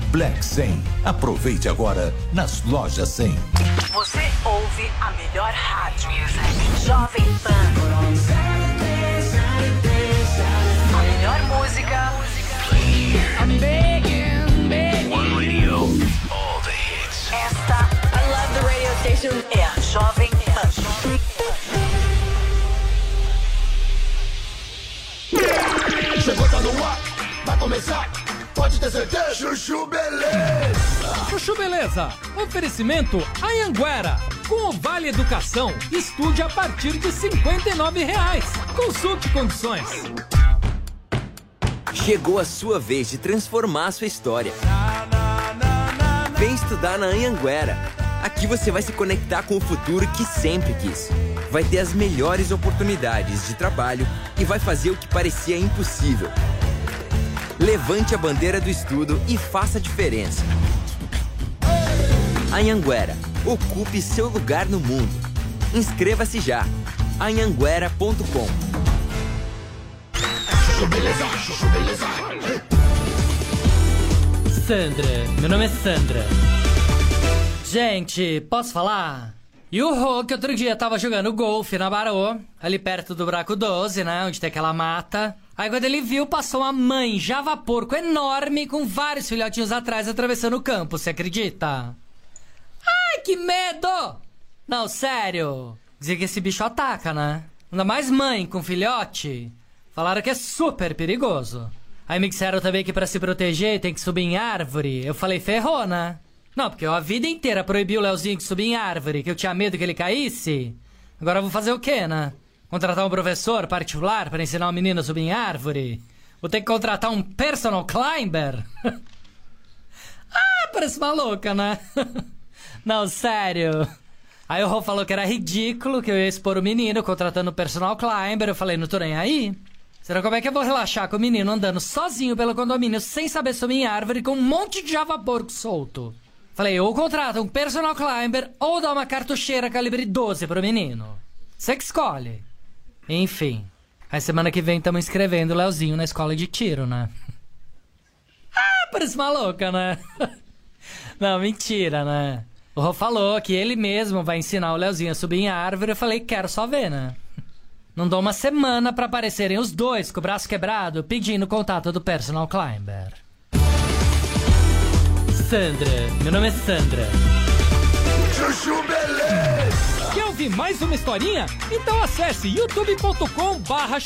Speaker 5: Black 100. Aproveite agora nas lojas 100.
Speaker 24: Você ouve a melhor rádio. Jovem Pan. A melhor música. I'm begging, begging. One radio. All the hits. Esta, I love the radio station. É a Jovem Pan.
Speaker 25: Chegou, tá no ar, vai começar. Pode ter certeza. Chuchu Beleza.
Speaker 26: Chuchu Beleza. Oferecimento Anhanguera. Com o Vale Educação, estude a partir de 59 reais. Consulte condições.
Speaker 27: Chegou a sua vez de transformar a sua história. Vem estudar na Anhanguera. Aqui você vai se conectar com o futuro que sempre quis. Vai ter as melhores oportunidades de trabalho e vai fazer o que parecia impossível. Levante a bandeira do estudo e faça a diferença. Anhanguera, ocupe seu lugar no mundo. Inscreva-se já. anhanguera.com.
Speaker 28: Sandra, meu nome é Sandra. Gente, posso falar? E o Rô, que outro dia tava jogando golfe na Barô, ali perto do Buraco 12, né? Onde tem aquela mata. Aí quando ele viu, passou uma mãe java porco enorme com vários filhotinhos atrás atravessando o campo, você acredita? Ai, que medo! Não, sério. Dizia que esse bicho ataca, né? Ainda mais mãe com filhote. Falaram que é super perigoso. Aí me disseram também que pra se proteger tem que subir em árvore. Eu falei, ferrou, né? Não, porque eu a vida inteira proibi o Leozinho de subir em árvore, que eu tinha medo que ele caísse. Agora eu vou fazer o quê, né? Contratar um professor particular para ensinar o menino a subir em árvore? Vou ter que contratar um personal climber? *laughs* ah, parece maluca, né? *laughs* Não, sério. Aí o Rô falou que era ridículo, que eu ia expor o menino contratando um personal climber. Eu falei, não tô nem aí. Será como é que eu vou relaxar com o menino andando sozinho pelo condomínio sem saber subir em árvore com um monte de java porco solto? Falei, ou contrata um personal climber ou dá uma cartucheira calibre 12 pro menino. Você que escolhe. Enfim. Aí semana que vem estamos inscrevendo o Leozinho na escola de tiro, né? *laughs* ah, parece maluca, né? *laughs* Não, mentira, né? O Rô falou que ele mesmo vai ensinar o Leozinho a subir em árvore. Eu falei, quero só ver, né? *laughs* Não dou uma semana para aparecerem os dois com o braço quebrado pedindo contato do personal climber. Sandra, meu nome é Sandra.
Speaker 25: Chuchu
Speaker 26: ouvir mais uma historinha? Então acesse youtube.com barra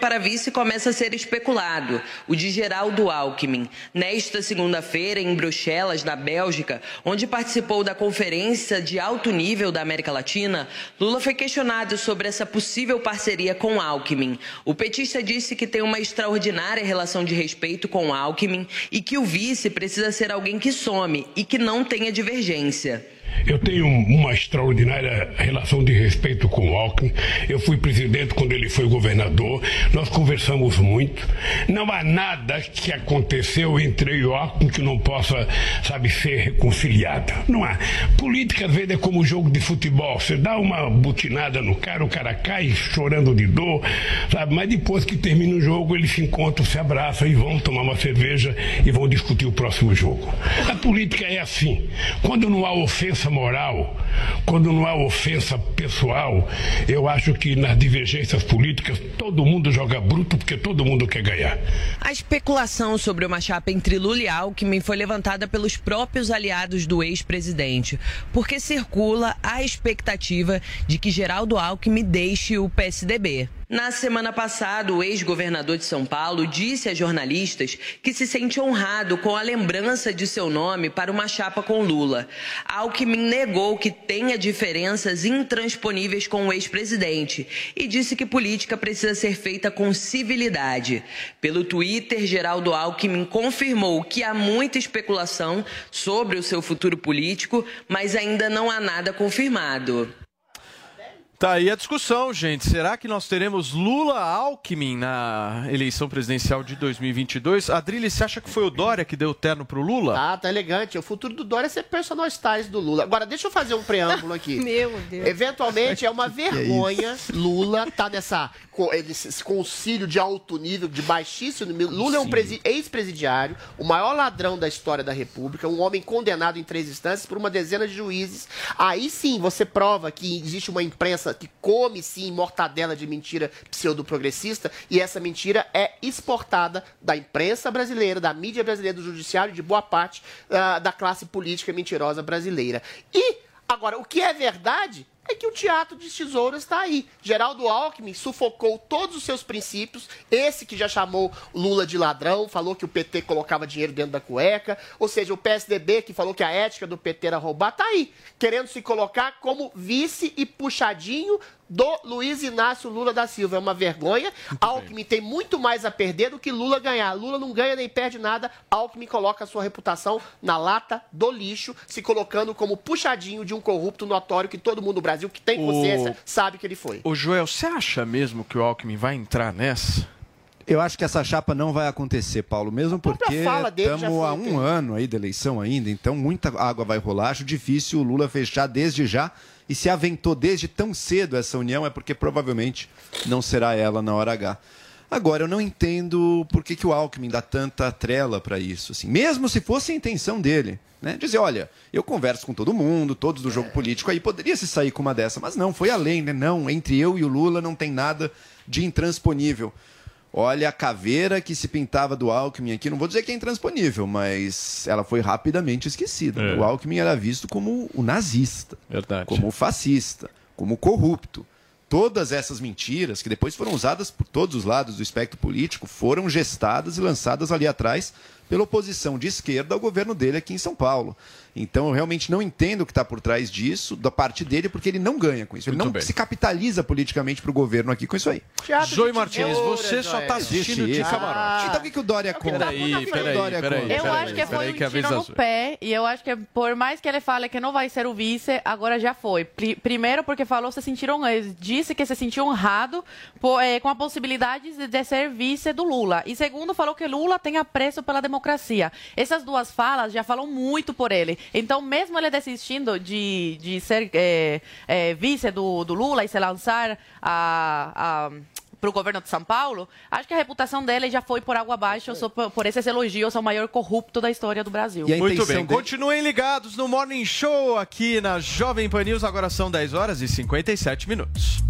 Speaker 29: para vice começa a ser especulado, o de Geraldo Alckmin. Nesta segunda-feira, em Bruxelas, na Bélgica, onde participou da conferência de alto nível da América Latina, Lula foi questionado sobre essa possível parceria com Alckmin. O petista disse que tem uma extraordinária relação de respeito com Alckmin e que o vice precisa ser alguém que some e que não tenha divergência.
Speaker 30: Eu tenho uma extraordinária relação de respeito com o Alckmin. Eu fui presidente quando ele foi governador. Nós conversamos muito. Não há nada que aconteceu entre eu e o Alckmin que não possa, sabe, ser reconciliado. Não há. Política, às vezes, é como jogo de futebol. Você dá uma butinada no cara, o cara cai chorando de dor, sabe? Mas depois que termina o jogo, eles se encontram, se abraçam e vão tomar uma cerveja e vão discutir o próximo jogo. A política é assim. Quando não há ofensa moral, quando não há ofensa pessoal, eu acho que nas divergências políticas todo mundo joga bruto porque todo mundo quer ganhar.
Speaker 29: A especulação sobre uma chapa entre Lula e Alckmin foi levantada pelos próprios aliados do ex-presidente, porque circula a expectativa de que Geraldo Alckmin deixe o PSDB. Na semana passada, o ex-governador de São Paulo disse a jornalistas que se sente honrado com a lembrança de seu nome para uma chapa com Lula. Alckmin negou que tenha diferenças intransponíveis com o ex-presidente e disse que política precisa ser feita com civilidade. Pelo Twitter, Geraldo Alckmin confirmou que há muita especulação sobre o seu futuro político, mas ainda não há nada confirmado.
Speaker 6: Tá aí a discussão, gente. Será que nós teremos Lula Alckmin na eleição presidencial de 2022? Adrilho, você acha que foi o Dória que deu o terno pro Lula?
Speaker 7: Ah, tá elegante. O futuro do Dória é ser personal stars do Lula. Agora, deixa eu fazer um preâmbulo aqui. *laughs*
Speaker 22: Meu Deus.
Speaker 7: Eventualmente, é uma *laughs*
Speaker 9: é
Speaker 7: vergonha Lula tá nessa esse concílio de alto nível, de baixíssimo nível. Lula é um presi- ex-presidiário, o maior ladrão da história da República, um homem condenado em três instâncias por uma dezena de juízes. Aí sim você prova que existe uma imprensa que come sim mortadela de mentira pseudo-progressista e essa mentira é exportada da imprensa brasileira, da mídia brasileira, do judiciário, de boa parte ah, da classe política mentirosa brasileira. E Agora, o que é verdade é que o teatro de tesouras está aí. Geraldo Alckmin sufocou todos os seus princípios. Esse que já chamou Lula de ladrão, falou que o PT colocava dinheiro dentro da cueca. Ou seja, o PSDB que falou que a ética do PT era roubar, tá aí. Querendo se colocar como vice e puxadinho do Luiz Inácio Lula da Silva. É uma vergonha. Alckmin tem muito mais a perder do que Lula ganhar. Lula não ganha nem perde nada. Alckmin coloca a sua reputação na lata do lixo, se colocando como puxadinho de um corrupto notório que todo mundo no Brasil que tem
Speaker 6: O-
Speaker 7: consciência sabe que ele foi.
Speaker 6: Ô Joel, você acha mesmo que o Alckmin vai entrar nessa?
Speaker 9: Eu acho que essa chapa não vai acontecer, Paulo, mesmo porque
Speaker 7: fala dele já
Speaker 9: estamos
Speaker 7: foi
Speaker 9: há um ano aí da eleição ainda, então muita água vai rolar. Acho difícil o Lula fechar desde já. E se aventou desde tão cedo essa união, é porque provavelmente não será ela na hora H. Agora, eu não entendo por que, que o Alckmin dá tanta trela para isso. Assim. Mesmo se fosse a intenção dele. Né? Dizer, olha, eu converso com todo mundo, todos do jogo político, aí poderia se sair com uma dessa. Mas não, foi além, né? Não, entre eu e o Lula não tem nada de intransponível. Olha a caveira que se pintava do Alckmin aqui. Não vou dizer que é intransponível, mas ela foi rapidamente esquecida.
Speaker 6: É.
Speaker 9: O Alckmin era visto como o nazista,
Speaker 6: Verdade.
Speaker 9: como o fascista, como o corrupto. Todas essas mentiras, que depois foram usadas por todos os lados do espectro político, foram gestadas e lançadas ali atrás pela oposição de esquerda ao governo dele aqui em São Paulo. Então eu realmente não entendo o que está por trás disso, da parte dele, porque ele não ganha com isso. Ele
Speaker 6: Muito
Speaker 9: não
Speaker 6: bem.
Speaker 9: se capitaliza politicamente para o governo aqui com isso aí.
Speaker 6: Zoe Martins, você só tá assistindo de camarote.
Speaker 9: isso. Então o que, que o Dória conta?
Speaker 6: Peraí,
Speaker 9: o
Speaker 6: peraí?
Speaker 10: Eu acho que foi um tiro no pé e eu acho que por mais que ele fale que não vai ser o vice, agora já foi. Pri- Primeiro porque falou se sentiram, ele disse que se sentiu honrado por- eh, com a possibilidade de, de ser vice do Lula. E segundo falou que Lula tem apreço pela democracia. Essas duas falas já falam muito por ele. Então mesmo ele desistindo de, de ser eh, eh, vice do, do Lula e se lançar a, a para o governo de São Paulo, acho que a reputação dele já foi por água abaixo só por, por esses elogios ao maior corrupto da história do Brasil.
Speaker 6: Muito bem, continuem ligados no Morning Show aqui na Jovem Pan News. Agora são 10 horas e 57 minutos.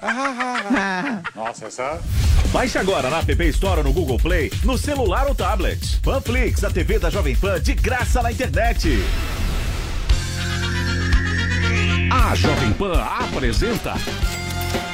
Speaker 25: *laughs* Nossa, essa.
Speaker 4: Baixe agora na App Store ou no Google Play, no celular ou tablet. Panflix, a TV da Jovem Pan, de graça na internet.
Speaker 31: A Jovem Pan apresenta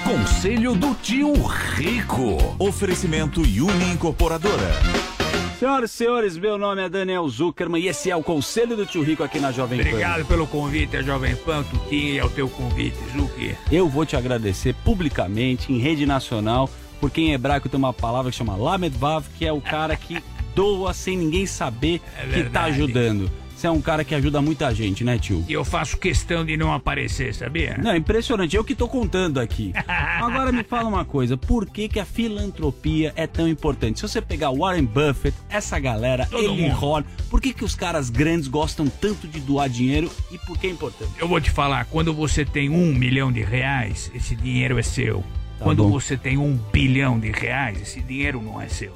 Speaker 31: Conselho do Tio Rico.
Speaker 4: Oferecimento Uni Incorporadora.
Speaker 32: Senhoras e senhores, meu nome é Daniel Zuckerman e esse é o Conselho do Tio Rico aqui na Jovem Pan.
Speaker 33: Obrigado pelo convite, a Jovem Pan, Tutinha, e ao teu convite, Zucker.
Speaker 32: Eu vou te agradecer publicamente, em rede nacional, porque em hebraico tem uma palavra que chama Lamedvav, que é o cara que doa sem ninguém saber
Speaker 33: É
Speaker 32: que tá ajudando. Você é um cara que ajuda muita gente, né, tio?
Speaker 33: E eu faço questão de não aparecer, sabia?
Speaker 32: Não, é impressionante. Eu que tô contando aqui. *laughs* Agora me fala uma coisa. Por que, que a filantropia é tão importante? Se você pegar Warren Buffett, essa galera,
Speaker 33: Todo
Speaker 32: Eli. Horn, por que, que os caras grandes gostam tanto de doar dinheiro e por que é importante?
Speaker 33: Eu vou te falar, quando você tem um milhão de reais, esse dinheiro é seu.
Speaker 32: Tá
Speaker 33: quando
Speaker 32: bom.
Speaker 33: você tem um bilhão de reais, esse dinheiro não é seu.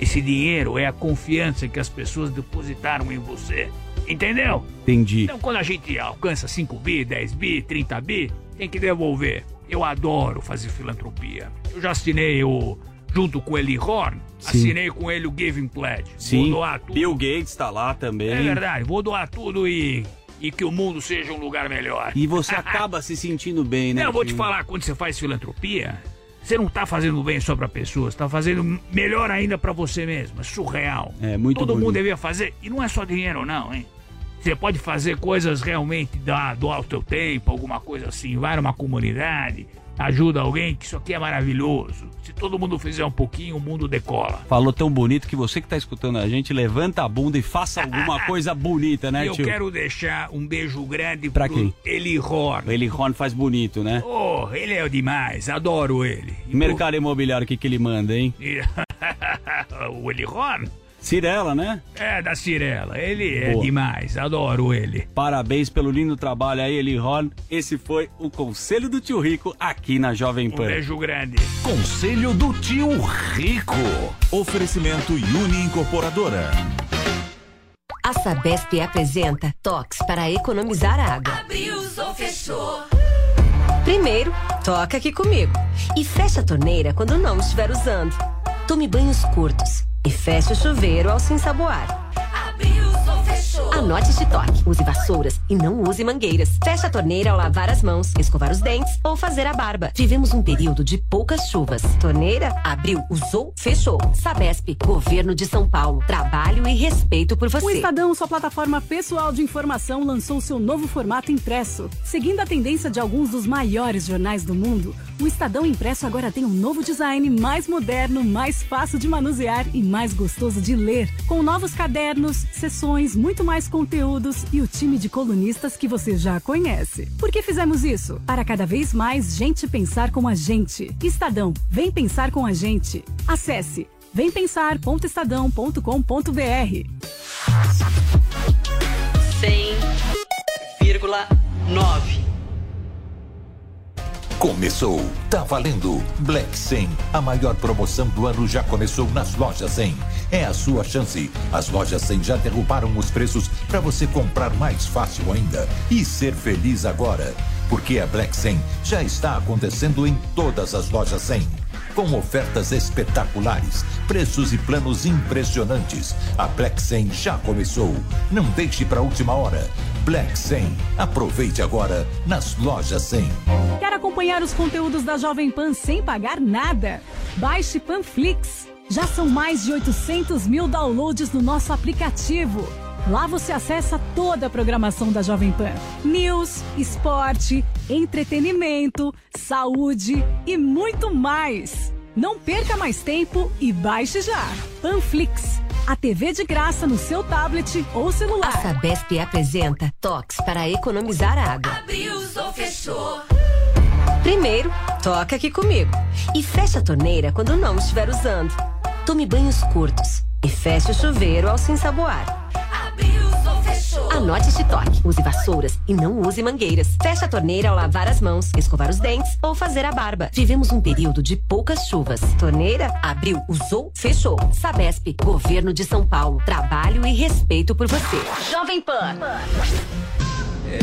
Speaker 33: Esse dinheiro é a confiança que as pessoas depositaram em você. Entendeu?
Speaker 32: Entendi.
Speaker 33: Então, quando a gente alcança 5 bi, 10 bi, 30 bi, tem que devolver. Eu adoro fazer filantropia. Eu já assinei o. Junto com ele Horn,
Speaker 32: Sim.
Speaker 33: assinei com ele o Giving Pledge.
Speaker 32: Sim,
Speaker 33: Vou doar tudo.
Speaker 32: Bill Gates tá lá também.
Speaker 33: É verdade, vou doar tudo e. E que o mundo seja um lugar melhor.
Speaker 32: E você *laughs* acaba se sentindo bem, né?
Speaker 33: Não, eu vou te falar, quando você faz filantropia, você não tá fazendo bem só pra pessoas, tá fazendo melhor ainda pra você mesmo. É surreal.
Speaker 32: É, muito
Speaker 33: Todo
Speaker 32: bonito.
Speaker 33: mundo devia fazer. E não é só dinheiro, não, hein? Você pode fazer coisas realmente, dar, doar o teu tempo, alguma coisa assim, vai numa comunidade, ajuda alguém, que isso aqui é maravilhoso. Se todo mundo fizer um pouquinho, o mundo decola.
Speaker 32: Falou tão bonito que você que tá escutando a gente, levanta a bunda e faça alguma *laughs* coisa bonita, né,
Speaker 33: eu
Speaker 32: tio?
Speaker 33: quero deixar um beijo grande
Speaker 32: Pra
Speaker 33: pro
Speaker 32: quem?
Speaker 33: Eli Horn.
Speaker 32: Ele Ron faz bonito, né?
Speaker 33: Oh, ele é demais, adoro ele.
Speaker 32: E mercado imobiliário, o que, que ele manda, hein? *laughs*
Speaker 33: O Eli Horn?
Speaker 32: Cirela, né?
Speaker 33: É, da Cirela. Ele é
Speaker 32: Boa.
Speaker 33: demais, adoro ele.
Speaker 32: Parabéns pelo lindo trabalho aí, Eli Ron. Esse foi o Conselho do Tio Rico aqui na Jovem
Speaker 33: Um
Speaker 32: Pan.
Speaker 33: beijo grande.
Speaker 31: Conselho do Tio Rico.
Speaker 4: Oferecimento Uni Incorporadora.
Speaker 34: A Sabesp apresenta toques para economizar água.
Speaker 24: Abriu ou fechou?
Speaker 34: Primeiro, toca aqui comigo. E fecha a torneira quando não estiver usando. Tome banhos curtos. E feche o chuveiro ao se ensaboar.
Speaker 24: Abriu?
Speaker 34: Anote este toque. Use vassouras e não use mangueiras. Feche a torneira ao lavar as mãos, escovar os dentes ou fazer a barba. Vivemos um período de poucas chuvas. Torneira, abriu, usou, fechou. Sabesp, Governo de São Paulo. Trabalho e respeito por
Speaker 35: O
Speaker 34: você.
Speaker 35: Estadão, sua plataforma pessoal de informação, lançou seu novo formato impresso. Seguindo a tendência de alguns dos maiores jornais do mundo, o Estadão Impresso agora tem um novo design mais moderno, mais fácil de manusear e mais gostoso de ler. Com novos cadernos, sessões, muito mais conteúdos e o time de colunistas que você já conhece. Por que fizemos isso? Para cada vez mais gente pensar com a gente. Estadão, vem pensar com a gente. Acesse vempensar.estadão.com.br.
Speaker 36: 100,9.
Speaker 5: Começou, tá valendo. Black 100, a maior promoção do ano já começou nas lojas 100. É a sua chance. As lojas 100 já derrubaram os preços para você comprar mais fácil ainda e ser feliz agora. Porque a Black 100 já está acontecendo em todas as lojas 100. Com ofertas espetaculares, preços e planos impressionantes. A Black 100 já começou. Não deixe para a última hora. Black 100. Aproveite agora nas lojas 100.
Speaker 35: Quer acompanhar os conteúdos da Jovem Pan sem pagar nada? Baixe Panflix. Já são mais de 800 mil downloads no nosso aplicativo. Lá você acessa toda a programação da Jovem Pan: news, esporte, entretenimento, saúde e muito mais. Não perca mais tempo e baixe já. Panflix, a TV de graça no seu tablet ou celular.
Speaker 34: A Sabesp apresenta toques para economizar água.
Speaker 24: Abriu ou fechou?
Speaker 34: Primeiro, toca aqui comigo. E feche a torneira quando não estiver usando. Tome banhos curtos. E feche o chuveiro ao se ensaboar.
Speaker 24: Abriu, ou fechou.
Speaker 34: Anote este toque. Use vassouras e não use mangueiras. Feche a torneira ao lavar as mãos, escovar os dentes ou fazer a barba. Vivemos um período de poucas chuvas. Torneira, abriu, usou, fechou. Sabesp, Governo de São Paulo. Trabalho e respeito por você. Jovem Pan.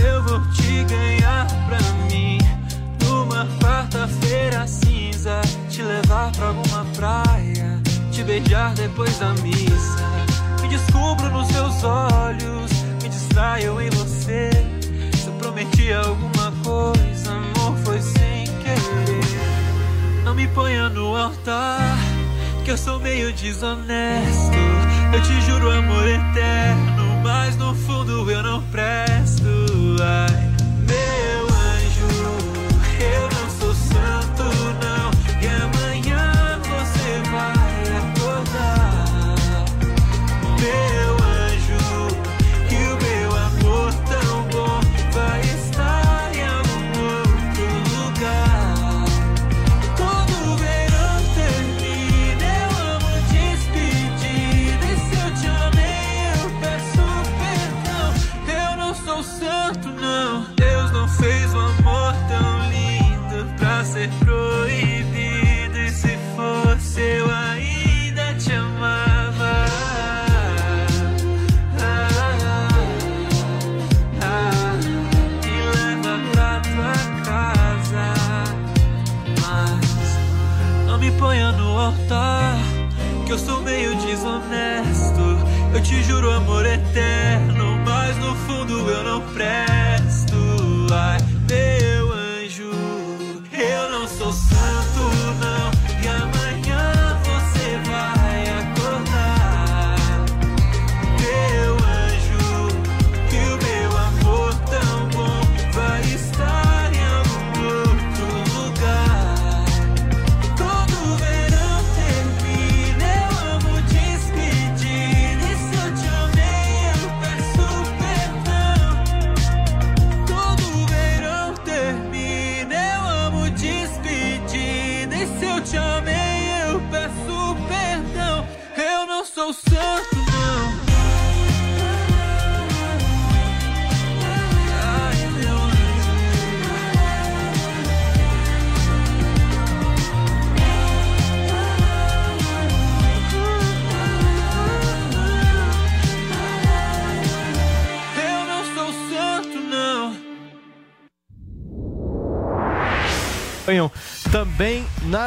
Speaker 37: Eu vou te ganhar pra mim quarta-feira cinza, te levar pra alguma praia, te beijar depois da missa. Me descubro nos seus olhos, me distraio em você. Se eu prometi alguma coisa, amor, foi sem querer. Não me ponha no altar, que eu sou meio desonesto. Eu te juro amor eterno, mas no fundo eu não presto. Ai,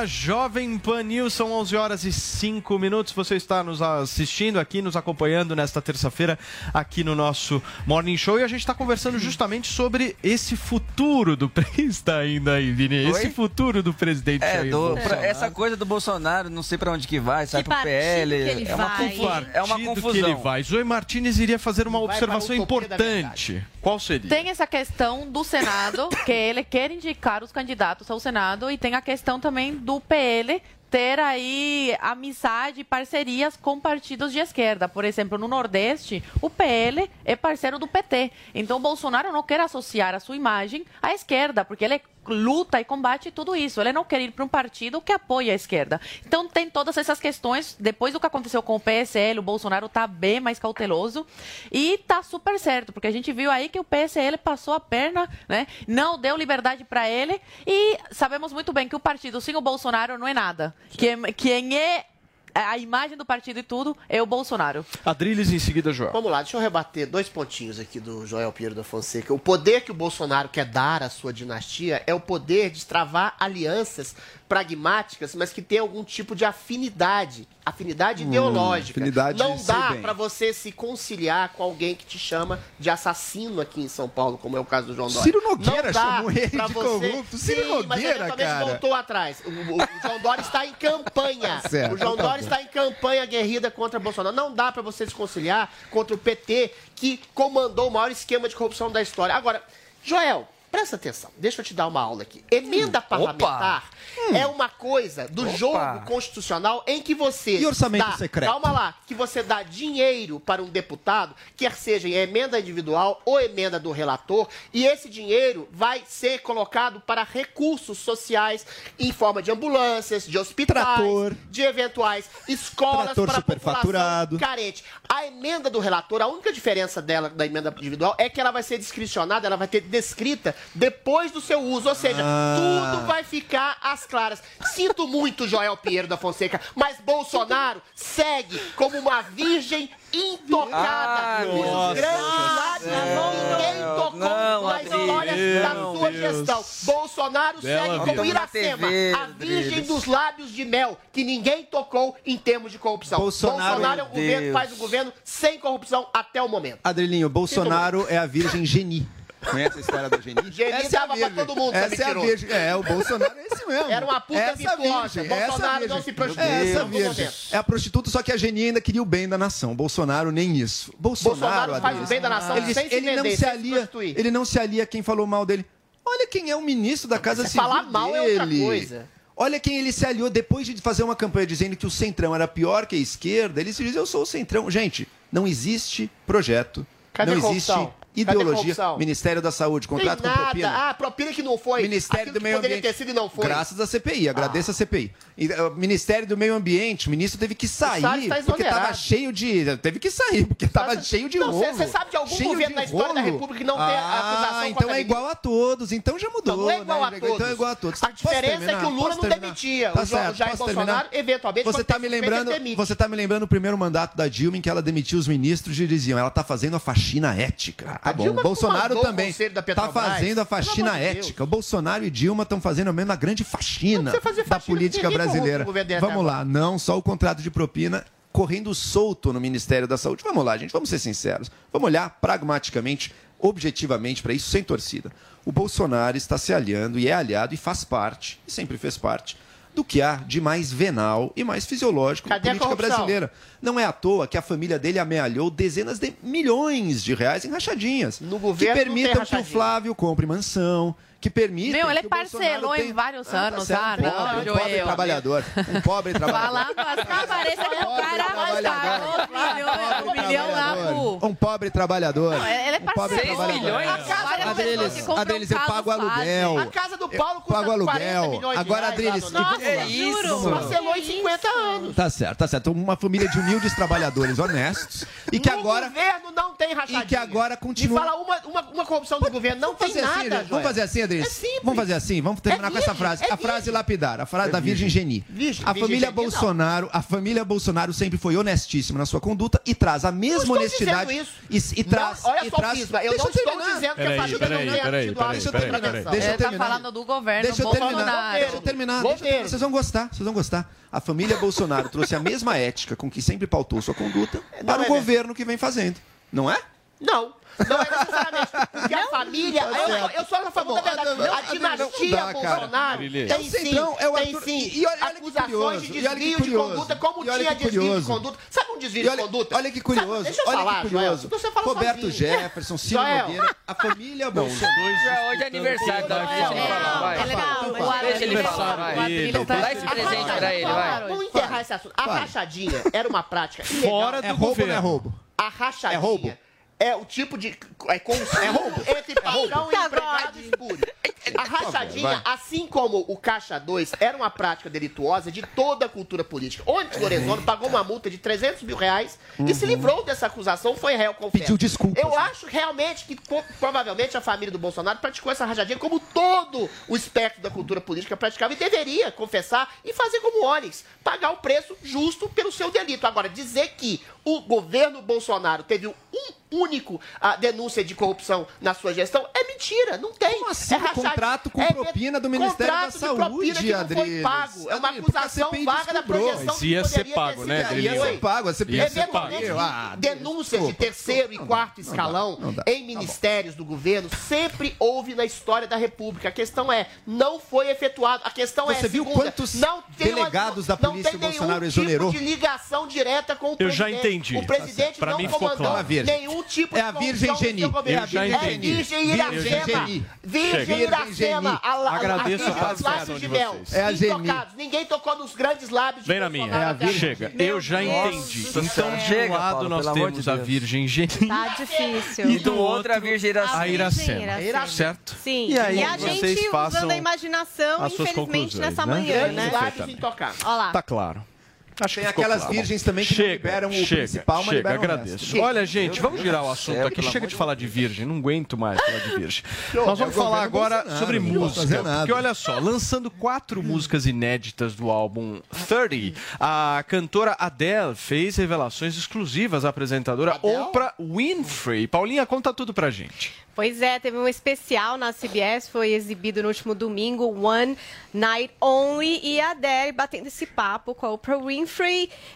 Speaker 6: Jovem Pan News, são 11 horas e 5 minutos. Você está nos assistindo aqui, nos acompanhando nesta terça-feira aqui no nosso Morning Show e a gente está conversando justamente sobre esse futuro do *laughs* está ainda aí, Vini. Esse
Speaker 36: Oi?
Speaker 6: futuro do presidente
Speaker 36: É,
Speaker 6: Jair
Speaker 36: do- pra- essa coisa do Bolsonaro, não sei pra onde que vai, sai
Speaker 6: Que
Speaker 36: pro PL.
Speaker 6: partido que ele
Speaker 36: é, uma
Speaker 6: vai?
Speaker 36: confusão, é uma confusão.
Speaker 6: que ele vai. Zoe Martinez iria fazer uma
Speaker 10: Vai para
Speaker 6: observação importante. Qual seria?
Speaker 10: Tem essa questão do Senado, *coughs* que ele quer indicar os candidatos ao Senado, e tem a questão também do PL ter aí amizade e parcerias com partidos de esquerda. Por exemplo, no Nordeste, o PL é parceiro do PT. Então, o Bolsonaro não quer associar a sua imagem à esquerda, porque ele luta e combate tudo isso. Ele não quer ir para um partido que apoia a esquerda. Então, tem todas essas questões. Depois do que aconteceu com o PSL, o Bolsonaro está bem mais cauteloso e está super certo, porque a gente viu aí que o PSL passou a perna, né? não deu liberdade para ele e sabemos muito bem que o partido sem o Bolsonaro não é nada. Quem, quem é a imagem do partido e tudo é o Bolsonaro.
Speaker 6: Adriles em seguida, Joel.
Speaker 7: Vamos lá, deixa eu rebater dois pontinhos aqui do Joel Pinheiro da Fonseca. O poder que o Bolsonaro quer dar à sua dinastia é o poder de travar alianças pragmáticas, mas que tem algum tipo de afinidade, afinidade
Speaker 9: Hum,
Speaker 7: ideológica.
Speaker 9: afinidade
Speaker 7: Não dá para você se conciliar com alguém que te chama de assassino aqui em São Paulo, como é o caso do João Dória.
Speaker 9: Ciro Nogueira
Speaker 7: Não
Speaker 9: chamou ele
Speaker 7: pra
Speaker 9: de
Speaker 7: você...
Speaker 9: corrupto. Ciro
Speaker 7: Sim, mas ele
Speaker 9: Nogueira,
Speaker 7: eventualmente
Speaker 9: cara.
Speaker 7: voltou atrás. O, o- o João Dória está em campanha. *laughs*
Speaker 9: Certo,
Speaker 7: o João
Speaker 9: tá
Speaker 7: Dória
Speaker 9: bom.
Speaker 7: está em campanha guerrida contra Bolsonaro. Não dá para você se conciliar contra o PT, que comandou o maior esquema de corrupção da história. Agora, Joel, presta atenção, deixa eu te dar uma aula aqui. Emenda parlamentar é uma coisa do
Speaker 9: Opa.
Speaker 7: jogo constitucional em que você.
Speaker 9: E orçamento
Speaker 7: dá,
Speaker 9: secreto?
Speaker 7: Calma lá, que você dá dinheiro para um deputado, quer seja em emenda individual ou emenda do relator, e esse dinheiro vai ser colocado para recursos sociais em forma de ambulâncias, de hospitais, de eventuais escolas
Speaker 9: Trator
Speaker 7: para
Speaker 9: superfaturado.
Speaker 7: população carente. A emenda do relator, a única diferença dela da emenda individual é que ela vai ser discricionada, ela vai ter descrita depois do seu uso, ou seja,
Speaker 9: Ah.
Speaker 7: tudo vai ficar às claras. Sinto muito, Joel Pinheiro da Fonseca, mas Bolsonaro segue como uma virgem intocada
Speaker 36: Ai,
Speaker 7: nos
Speaker 36: nossa
Speaker 7: grandes lábios. Ninguém tocou
Speaker 36: Não,
Speaker 7: na história da sua
Speaker 36: Deus.
Speaker 7: gestão. Bolsonaro
Speaker 36: Bela
Speaker 7: segue como Iracema,
Speaker 36: TV,
Speaker 7: a virgem
Speaker 36: Adriles.
Speaker 7: dos lábios de mel, que ninguém tocou em termos de corrupção.
Speaker 9: Bolsonaro-
Speaker 7: Bolsonaro é um governo,
Speaker 9: Deus.
Speaker 7: faz um governo sem corrupção até o momento.
Speaker 9: Adrilinho, Bolsonaro é a virgem geni. Conhece a história da geni?
Speaker 7: Geni
Speaker 9: Essa é
Speaker 7: dava pra
Speaker 9: virgem.
Speaker 7: todo mundo,
Speaker 9: Essa
Speaker 7: sabe,
Speaker 9: é a virgem. É, o Bolsonaro é esse mesmo.
Speaker 7: Era uma puta
Speaker 9: essa essa
Speaker 7: Bolsonaro
Speaker 9: virgem.
Speaker 7: não se prostituiu
Speaker 9: É essa virgem. É a prostituta, só que a geni ainda queria o bem da nação. Bolsonaro nem isso. Bolsonaro,
Speaker 7: Bolsonaro faz
Speaker 9: Adriles,
Speaker 7: o bem da nação
Speaker 9: ele,
Speaker 7: sem se
Speaker 9: ele não
Speaker 7: vender,
Speaker 9: se
Speaker 7: sem se
Speaker 9: alia,
Speaker 7: prostituir.
Speaker 9: ele não se alia a quem falou mal dele. Olha quem é o ministro da Casa
Speaker 7: Você
Speaker 9: Civil
Speaker 7: falar mal é
Speaker 9: dele.
Speaker 7: outra coisa.
Speaker 9: Olha quem ele se aliou depois de fazer uma campanha dizendo que o Centrão era pior que a esquerda. Ele se diz, eu sou o Centrão. Gente, não existe projeto.
Speaker 7: Cadê
Speaker 9: não
Speaker 7: a
Speaker 9: existe ideologia. Ministério da Saúde, contrato
Speaker 7: Tem
Speaker 9: com propina.
Speaker 7: Ah, propina que não foi.
Speaker 9: Ministério
Speaker 7: Aquilo
Speaker 9: do Meio Ambiente.
Speaker 7: ter sido e não foi.
Speaker 9: Graças à CPI, agradeço a CPI. E, o Ministério do Meio Ambiente, o ministro teve que sair
Speaker 7: tá
Speaker 9: porque estava cheio de. Teve que sair, porque estava cheio de
Speaker 7: Não. Você sabe de algum
Speaker 9: Cheio
Speaker 7: governo
Speaker 9: de
Speaker 7: da história da
Speaker 9: rolo?
Speaker 7: República que não tem
Speaker 9: ah,
Speaker 7: acusação
Speaker 9: então
Speaker 7: contra
Speaker 9: é igual a todos. Então já mudou.
Speaker 7: Não, não é igual
Speaker 9: né?
Speaker 7: a todos.
Speaker 9: Então é igual a todos.
Speaker 7: A diferença é que o Lula não demitia.
Speaker 9: Tá
Speaker 7: o
Speaker 9: certo,
Speaker 7: Jair Bolsonaro,
Speaker 9: terminar?
Speaker 7: eventualmente,
Speaker 9: Você tá
Speaker 7: tem
Speaker 9: me lembrando, você tá me lembrando o primeiro mandato da Dilma em que ela demitiu os ministros e diziam, ela tá fazendo a faxina ética. Tá bom.
Speaker 7: Dilma
Speaker 9: Bolsonaro também tá fazendo a faxina ética. O Bolsonaro e Dilma estão fazendo a mesma grande faxina da política brasileira. Vamos lá, não só o contrato de propina correndo solto no Ministério da Saúde. Vamos lá, gente, vamos ser sinceros. Vamos olhar pragmaticamente, objetivamente para isso, sem torcida. O Bolsonaro está se aliando e é aliado e faz parte, e sempre fez parte, do que há de mais venal e mais fisiológico
Speaker 7: Cadê
Speaker 9: na política brasileira. Não é à toa que a família dele amealhou dezenas de milhões de reais em rachadinhas. No
Speaker 7: governo
Speaker 9: que permitam que o. Flávio compre mansão, que permitam
Speaker 10: Meu, ele
Speaker 9: que o Bolsonaro
Speaker 10: parcelou
Speaker 9: tenha-
Speaker 10: em vários
Speaker 9: Ah, tá
Speaker 10: anos.
Speaker 9: certo,
Speaker 10: Ah,
Speaker 9: um pobre,
Speaker 10: não,
Speaker 9: um pobre
Speaker 10: Joel.
Speaker 9: trabalhador. Um pobre trabalhador.
Speaker 10: Falando as cabaretas que o cara pagou um milhão, lá pro...
Speaker 9: Um pobre trabalhador.
Speaker 10: Não, ele é parceiro.
Speaker 9: trabalhador.
Speaker 10: A casa
Speaker 9: Adriles,
Speaker 7: que
Speaker 9: eu
Speaker 7: casas
Speaker 9: pago aluguel.
Speaker 7: A casa do Paulo
Speaker 9: Eu
Speaker 7: custa
Speaker 9: pago
Speaker 7: 40
Speaker 9: aluguel.
Speaker 7: milhões
Speaker 9: Agora, Adriles, e vamos lá.
Speaker 7: Juro. Parcelou em 50 anos.
Speaker 9: Tá certo, tá certo. Uma família de humildes trabalhadores honestos e que agora
Speaker 7: governo não tem rachadinha.
Speaker 9: e que agora continua-
Speaker 7: Me fala uma, corrupção do governo. Não tem nada.
Speaker 9: Vamos fazer assim,
Speaker 7: É simples.
Speaker 9: Vamos fazer assim, vamos terminar
Speaker 7: É
Speaker 9: com essa
Speaker 7: virgem,
Speaker 9: frase.
Speaker 7: é
Speaker 9: a frase lapidar, a frase da Virgem Geni.
Speaker 7: Virgem,
Speaker 9: a
Speaker 7: virgem
Speaker 9: família
Speaker 7: não.
Speaker 9: Bolsonaro, a família Bolsonaro sempre foi honestíssima na sua conduta e traz a mesma honestidade
Speaker 7: dizendo
Speaker 9: e, e traz
Speaker 7: Não, olha
Speaker 9: e
Speaker 7: só,
Speaker 9: traz.
Speaker 7: Fisma, eu
Speaker 9: Deixa
Speaker 7: não estou
Speaker 9: terminar.
Speaker 7: dizendo que a família não tem atitude
Speaker 9: Deixa eu terminar. Deixa eu
Speaker 10: tá
Speaker 9: terminar.
Speaker 10: falando do governo
Speaker 9: Deixa eu terminar. Deixa eu terminar. Deixa eu terminar. Vocês vão gostar, vocês vão gostar. A família Bolsonaro trouxe a mesma ética com que sempre pautou sua conduta para
Speaker 7: é
Speaker 9: o governo que vem fazendo. Não é?
Speaker 7: Não. Não é necessariamente. Porque a família.
Speaker 9: Tá
Speaker 7: Eu, eu sou a favor da verdade.
Speaker 9: não,
Speaker 7: A dinastia
Speaker 9: não dá.
Speaker 7: Bolsonaro tem
Speaker 9: É
Speaker 7: sim,
Speaker 9: Centrão, é
Speaker 7: tem sim
Speaker 9: e- e olha- olha
Speaker 7: acusações de desvio de conduta, como tinha desvio de conduta. Sabe um desvio
Speaker 9: olha-
Speaker 7: de conduta?
Speaker 9: Olha que curioso,
Speaker 7: Deixa eu
Speaker 9: olha
Speaker 7: falar,
Speaker 9: que curioso.
Speaker 7: Fala
Speaker 9: Roberto
Speaker 7: sozinho.
Speaker 9: Jefferson, Ciro. Nogueira, a família Bolsonaro.
Speaker 33: Hoje é aniversário da Deixa ele falar, vai. Deixa ele falar, vai. Dá esse presente pra ele, vai.
Speaker 7: Vamos enterrar esse assunto. A rachadinha era uma prática.
Speaker 9: Fora do É roubo ou não é governo. roubo?
Speaker 7: A rachadinha
Speaker 9: É roubo?
Speaker 7: É o tipo de... É, com, é roubo *laughs* entre patrão e empregado espúrio. A rachadinha, assim como o Caixa 2, era uma prática delituosa de toda a cultura política. Onde Lorenzoni pagou uma multa de 300 mil reais e se livrou dessa acusação, foi réu, confesso.
Speaker 9: Pediu desculpas.
Speaker 7: Eu acho realmente que provavelmente a família do Bolsonaro praticou essa rachadinha como todo o espectro da cultura política praticava e deveria confessar e fazer como Onyx, pagar o preço justo pelo seu delito. Agora, dizer que o governo Bolsonaro teve um único ah, denúncia de corrupção na sua gestão é mentira, não tem. Como
Speaker 9: assim, contrato com propina do Ministério da Saúde,
Speaker 7: que não foi
Speaker 9: Adriles?
Speaker 7: pago. É uma
Speaker 9: a
Speaker 7: acusação vaga da projeção
Speaker 9: Mas
Speaker 7: que
Speaker 9: ia ser pago, né. Adriles? Ia ser pago, a CPI ia ser pago. Ah,
Speaker 7: denúncias de
Speaker 9: desculpa,
Speaker 7: terceiro e quarto escalão em ministérios do governo sempre houve na história da República. A questão é, não foi efetuado. A questão é,
Speaker 9: Você viu
Speaker 7: segunda,
Speaker 9: quantos
Speaker 7: não tem uma-
Speaker 9: delegados da
Speaker 7: não
Speaker 9: polícia o Bolsonaro
Speaker 7: nenhum
Speaker 9: exonerou?
Speaker 7: tipo de ligação direta com o
Speaker 9: Eu já
Speaker 7: presidente.
Speaker 9: Entendi.
Speaker 7: O presidente
Speaker 9: Pra
Speaker 7: não
Speaker 9: mim ficou
Speaker 7: comandou
Speaker 9: claro. Virgem.
Speaker 7: nenhum nenhum tipo
Speaker 9: É
Speaker 7: de
Speaker 9: a Virgem Geni. Eu já
Speaker 7: É
Speaker 9: entendi.
Speaker 7: Virgem
Speaker 9: Virgem
Speaker 7: Iracema. Virgem. Iracema. A, a,
Speaker 6: Agradeço a
Speaker 7: a, lábios
Speaker 6: de
Speaker 7: mel.
Speaker 9: É a Geni.
Speaker 7: Intocados. Ninguém tocou nos grandes lábios de
Speaker 6: Vem na minha.
Speaker 7: Bolsonaro até agora.
Speaker 6: Chega. Eu já entendi.
Speaker 7: do
Speaker 6: Então, de um lado, nós temos a. Virgem Geni.
Speaker 11: Tá difícil.
Speaker 6: E do outro,
Speaker 36: a Virgem Iracema.
Speaker 6: a Iracema. Certo?
Speaker 11: Sim.
Speaker 6: E aí,
Speaker 11: a
Speaker 6: vocês
Speaker 11: gente
Speaker 6: façam
Speaker 11: usando a imaginação, infelizmente,
Speaker 6: conclusões,
Speaker 11: nessa
Speaker 6: né?
Speaker 11: manhã,
Speaker 7: Grandes
Speaker 11: né?
Speaker 7: lábios intocados.
Speaker 11: Olha lá.
Speaker 6: Tá claro. Acho
Speaker 9: Tem aquelas
Speaker 6: claro.
Speaker 9: virgens também que
Speaker 6: chega,
Speaker 9: liberam o
Speaker 6: chega,
Speaker 9: principal, mas
Speaker 6: chega, agradeço. Olha, gente, vamos girar o assunto aqui. Chega de falar de virgem, não aguento mais falar de virgem. *laughs* Nós vamos falar agora sobre música. Porque olha só, lançando quatro músicas inéditas do álbum 30, a cantora Adele fez revelações exclusivas à apresentadora Oprah Winfrey. Paulinha, conta tudo pra gente.
Speaker 11: Pois é, teve um especial na CBS, foi exibido no último domingo, One Night Only, e a Adele batendo esse papo com a Oprah Winfrey,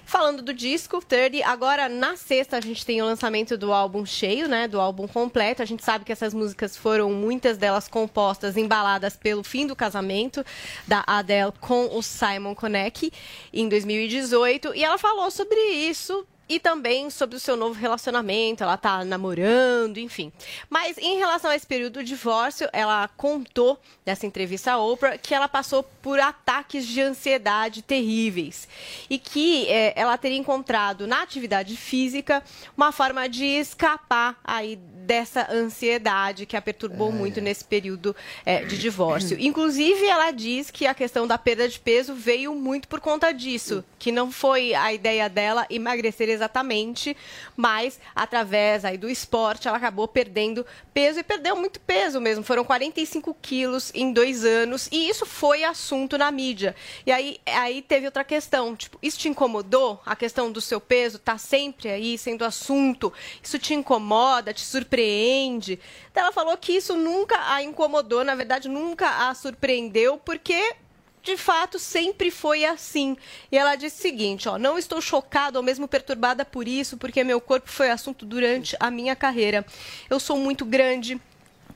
Speaker 11: falando do disco 30. Agora, na sexta, a gente tem o lançamento do álbum cheio, né, do álbum completo. A gente sabe que essas músicas foram, muitas delas compostas, embaladas pelo fim do casamento da Adele com o Simon Konecki, em 2018. E ela falou sobre isso e também sobre o seu novo relacionamento, ela tá namorando, enfim. Mas em relação a esse período do divórcio, ela contou nessa entrevista à Oprah que ela passou por ataques de ansiedade terríveis e que eh, ela teria encontrado na atividade física uma forma de escapar aí dessa ansiedade que a perturbou muito nesse período eh, de divórcio. Inclusive, ela diz que a questão da perda de peso veio muito por conta disso, que não foi a ideia dela emagrecer exatamente, mas através aí do esporte ela acabou perdendo peso e perdeu muito peso mesmo. Foram 45 quilos em dois anos e isso foi assunto na mídia. E aí, aí teve outra questão, tipo, isso te incomodou? A questão do seu peso tá sempre aí sendo assunto? Isso te incomoda, te surpreende? Então ela falou que isso nunca a incomodou, na verdade nunca a surpreendeu, porque de fato sempre foi assim. E ela disse o seguinte, ó, não estou chocada ou mesmo perturbada por isso, porque meu corpo foi assunto durante a minha carreira. Eu sou muito grande,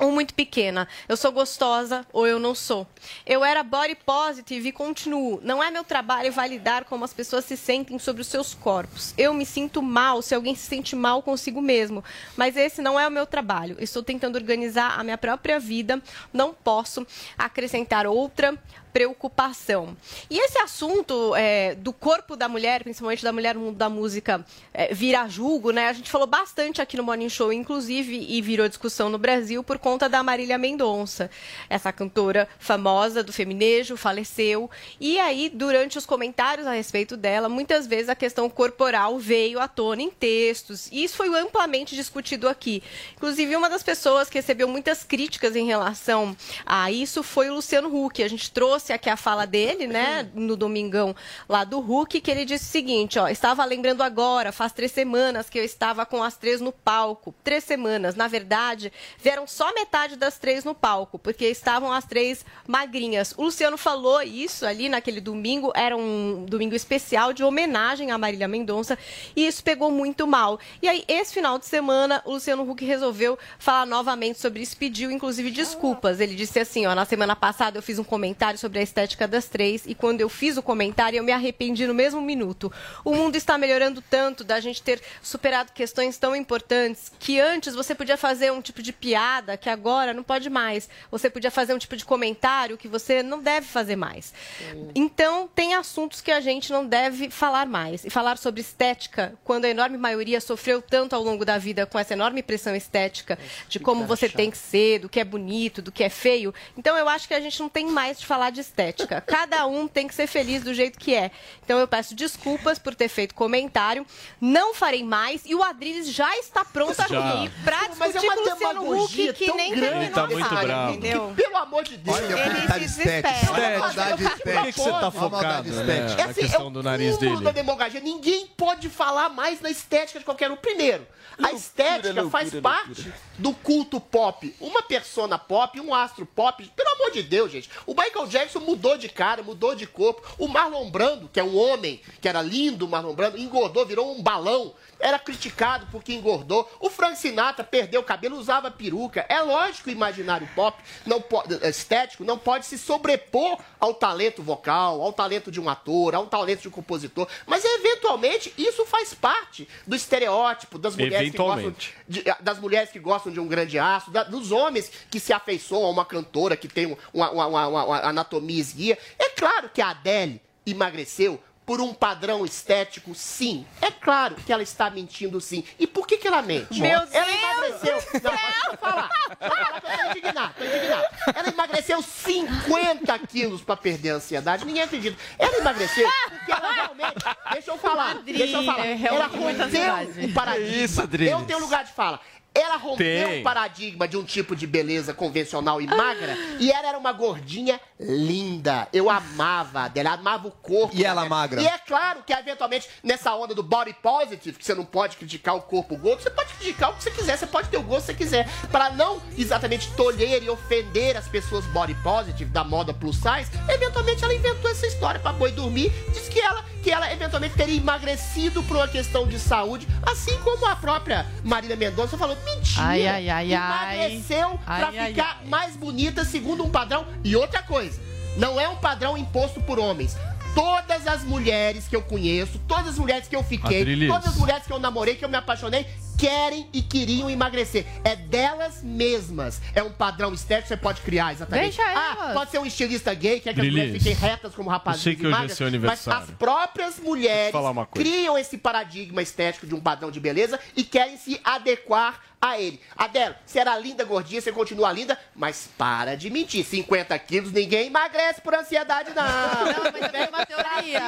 Speaker 11: ou muito pequena. Eu sou gostosa ou eu não sou. Eu era body positive e continuo. Não é meu trabalho validar como as pessoas se sentem sobre os seus corpos. Eu me sinto mal se alguém se sente mal consigo mesmo. Mas esse não é o meu trabalho. Estou tentando organizar a minha própria vida. Não posso acrescentar outra preocupação. E esse assunto é, do corpo da mulher, principalmente da mulher no mundo da música, é, vira julgo, né? A gente falou bastante aqui no Morning Show, inclusive, e virou discussão no Brasil por conta da Marília Mendonça. Essa cantora famosa do feminejo faleceu. E aí, durante os comentários a respeito dela, muitas vezes a questão corporal veio à tona em textos. E isso foi amplamente discutido aqui. Inclusive, uma das pessoas que recebeu muitas críticas em relação a isso foi o Luciano Huck. A gente trouxe aqui a fala dele, né, no domingão lá do Huck, que ele disse o seguinte, ó, estava lembrando agora, faz três semanas que eu estava com as três no palco. Três semanas, na verdade, vieram só metade das três no palco, porque estavam as três magrinhas. O Luciano falou isso ali naquele domingo, era um domingo especial de homenagem a Marília Mendonça, e isso pegou muito mal. E aí, esse final de semana, o Luciano Huck resolveu falar novamente sobre isso, pediu inclusive desculpas. Ele disse assim, ó, na semana passada eu fiz um comentário sobre a estética das três e quando eu fiz o comentário eu me arrependi no mesmo minuto. O mundo está melhorando tanto da gente ter superado questões tão importantes que antes você podia fazer um tipo de piada que agora não pode mais. Você podia fazer um tipo de comentário que você não deve fazer mais. Então, tem assuntos que a gente não deve falar mais. E falar sobre estética, quando a enorme maioria sofreu tanto ao longo da vida com essa enorme pressão estética de como você tem que ser, do que é bonito, do que é feio. Então, eu acho que a gente não tem mais de falar de estética. Cada um tem que ser feliz do jeito que é. Então, eu peço desculpas por ter feito comentário. Não farei mais. E o Adriles já está pronto
Speaker 6: Já.
Speaker 11: aqui para
Speaker 7: Mas é
Speaker 11: discutir
Speaker 7: uma
Speaker 11: com o Luciano Huck, que nem
Speaker 7: grande.
Speaker 11: terminou
Speaker 6: tá
Speaker 11: a
Speaker 6: muito
Speaker 11: fala,
Speaker 6: bravo.
Speaker 11: entendeu?
Speaker 7: Pelo amor de Deus.
Speaker 9: Olha
Speaker 11: Ele se
Speaker 9: estética.
Speaker 11: desespera.
Speaker 9: A maldade
Speaker 6: Por que, que você tá
Speaker 9: maldade
Speaker 6: focado né,
Speaker 9: estética.
Speaker 7: É
Speaker 6: na
Speaker 7: assim,
Speaker 6: questão
Speaker 7: é
Speaker 6: do nariz dele?
Speaker 7: da demagogia. Ninguém pode falar mais na estética de qualquer um. Primeiro, a estética faz parte do culto pop. Uma persona pop, um astro pop, pelo amor de Deus, gente. O Michael Jackson sexo mudou de cara, mudou de corpo. O Marlon Brando, que é um homem, que era lindo, o Marlon Brando, engordou, virou um balão. Era criticado porque engordou. O Frank Sinatra perdeu o cabelo, usava peruca. É lógico que o imaginário pop não pode, estético não pode se sobrepor ao talento vocal, ao talento de um ator, ao talento de um compositor. Mas eventualmente isso faz parte do estereótipo das mulheres que gostam de- das mulheres que gostam de um grande aço, da- dos homens que se afeiçoam a uma cantora que tem um- uma- uma- uma- uma anatomia esguia. É claro que a Adele emagreceu por um padrão estético, sim. É claro que ela está mentindo, sim. E por que, que ela mente?
Speaker 11: Meu
Speaker 7: ela
Speaker 11: Deus
Speaker 7: emagreceu. Não, deixa eu falar. Deixa eu falar que eu tô indignado, tô indignado. Ela emagreceu 50 quilos pra perder a ansiedade. Ninguém acredita. Ela emagreceu porque ela realmente. Deixa eu falar. Deixa eu falar. Ela rompeu o paradigma.
Speaker 6: Isso, Adriles.
Speaker 7: Eu tenho lugar de fala. Ela rompeu
Speaker 6: Tem.
Speaker 7: o paradigma de um tipo de beleza convencional e magra e ela era uma gordinha linda. Eu amava dela, amava o corpo.
Speaker 9: E ela
Speaker 7: dela.
Speaker 9: magra?
Speaker 7: E é claro que, eventualmente, nessa onda do body positive, que você não pode criticar o corpo gordo, você pode criticar o que você quiser, você pode ter o gosto que você quiser. Para não exatamente tolher e ofender as pessoas body positive da moda plus size, eventualmente ela inventou essa história para boi dormir. Diz que ela, que ela eventualmente teria emagrecido por uma questão de saúde, assim como a própria Marília Mendonça falou: mentira!
Speaker 10: Ai, ai, ai, ai.
Speaker 7: emagreceu
Speaker 10: Ai,
Speaker 7: pra
Speaker 10: ai,
Speaker 7: ficar mais bonita segundo um padrão. E outra coisa, não é um padrão imposto por homens. Todas as mulheres que eu conheço, todas as mulheres que eu fiquei,
Speaker 6: Adrilis.
Speaker 7: todas as mulheres que eu namorei, que eu me apaixonei, querem e queriam emagrecer. É delas mesmas. É um padrão estético que você pode criar, exatamente.
Speaker 10: Deixa
Speaker 7: ah,
Speaker 10: elas.
Speaker 7: pode ser um estilista gay, que é que as
Speaker 6: Drilis,
Speaker 7: mulheres fiquem retas como rapazes
Speaker 6: eu sei que hoje é seu
Speaker 7: Mas
Speaker 6: aniversário.
Speaker 7: as próprias mulheres criam esse paradigma estético de um padrão de beleza e querem se adequar a ele. Adela, você era linda, gordinha, você continua linda, mas para de mentir. 50 quilos, ninguém emagrece por ansiedade, não.
Speaker 10: Não, mas eu tenho uma teoria.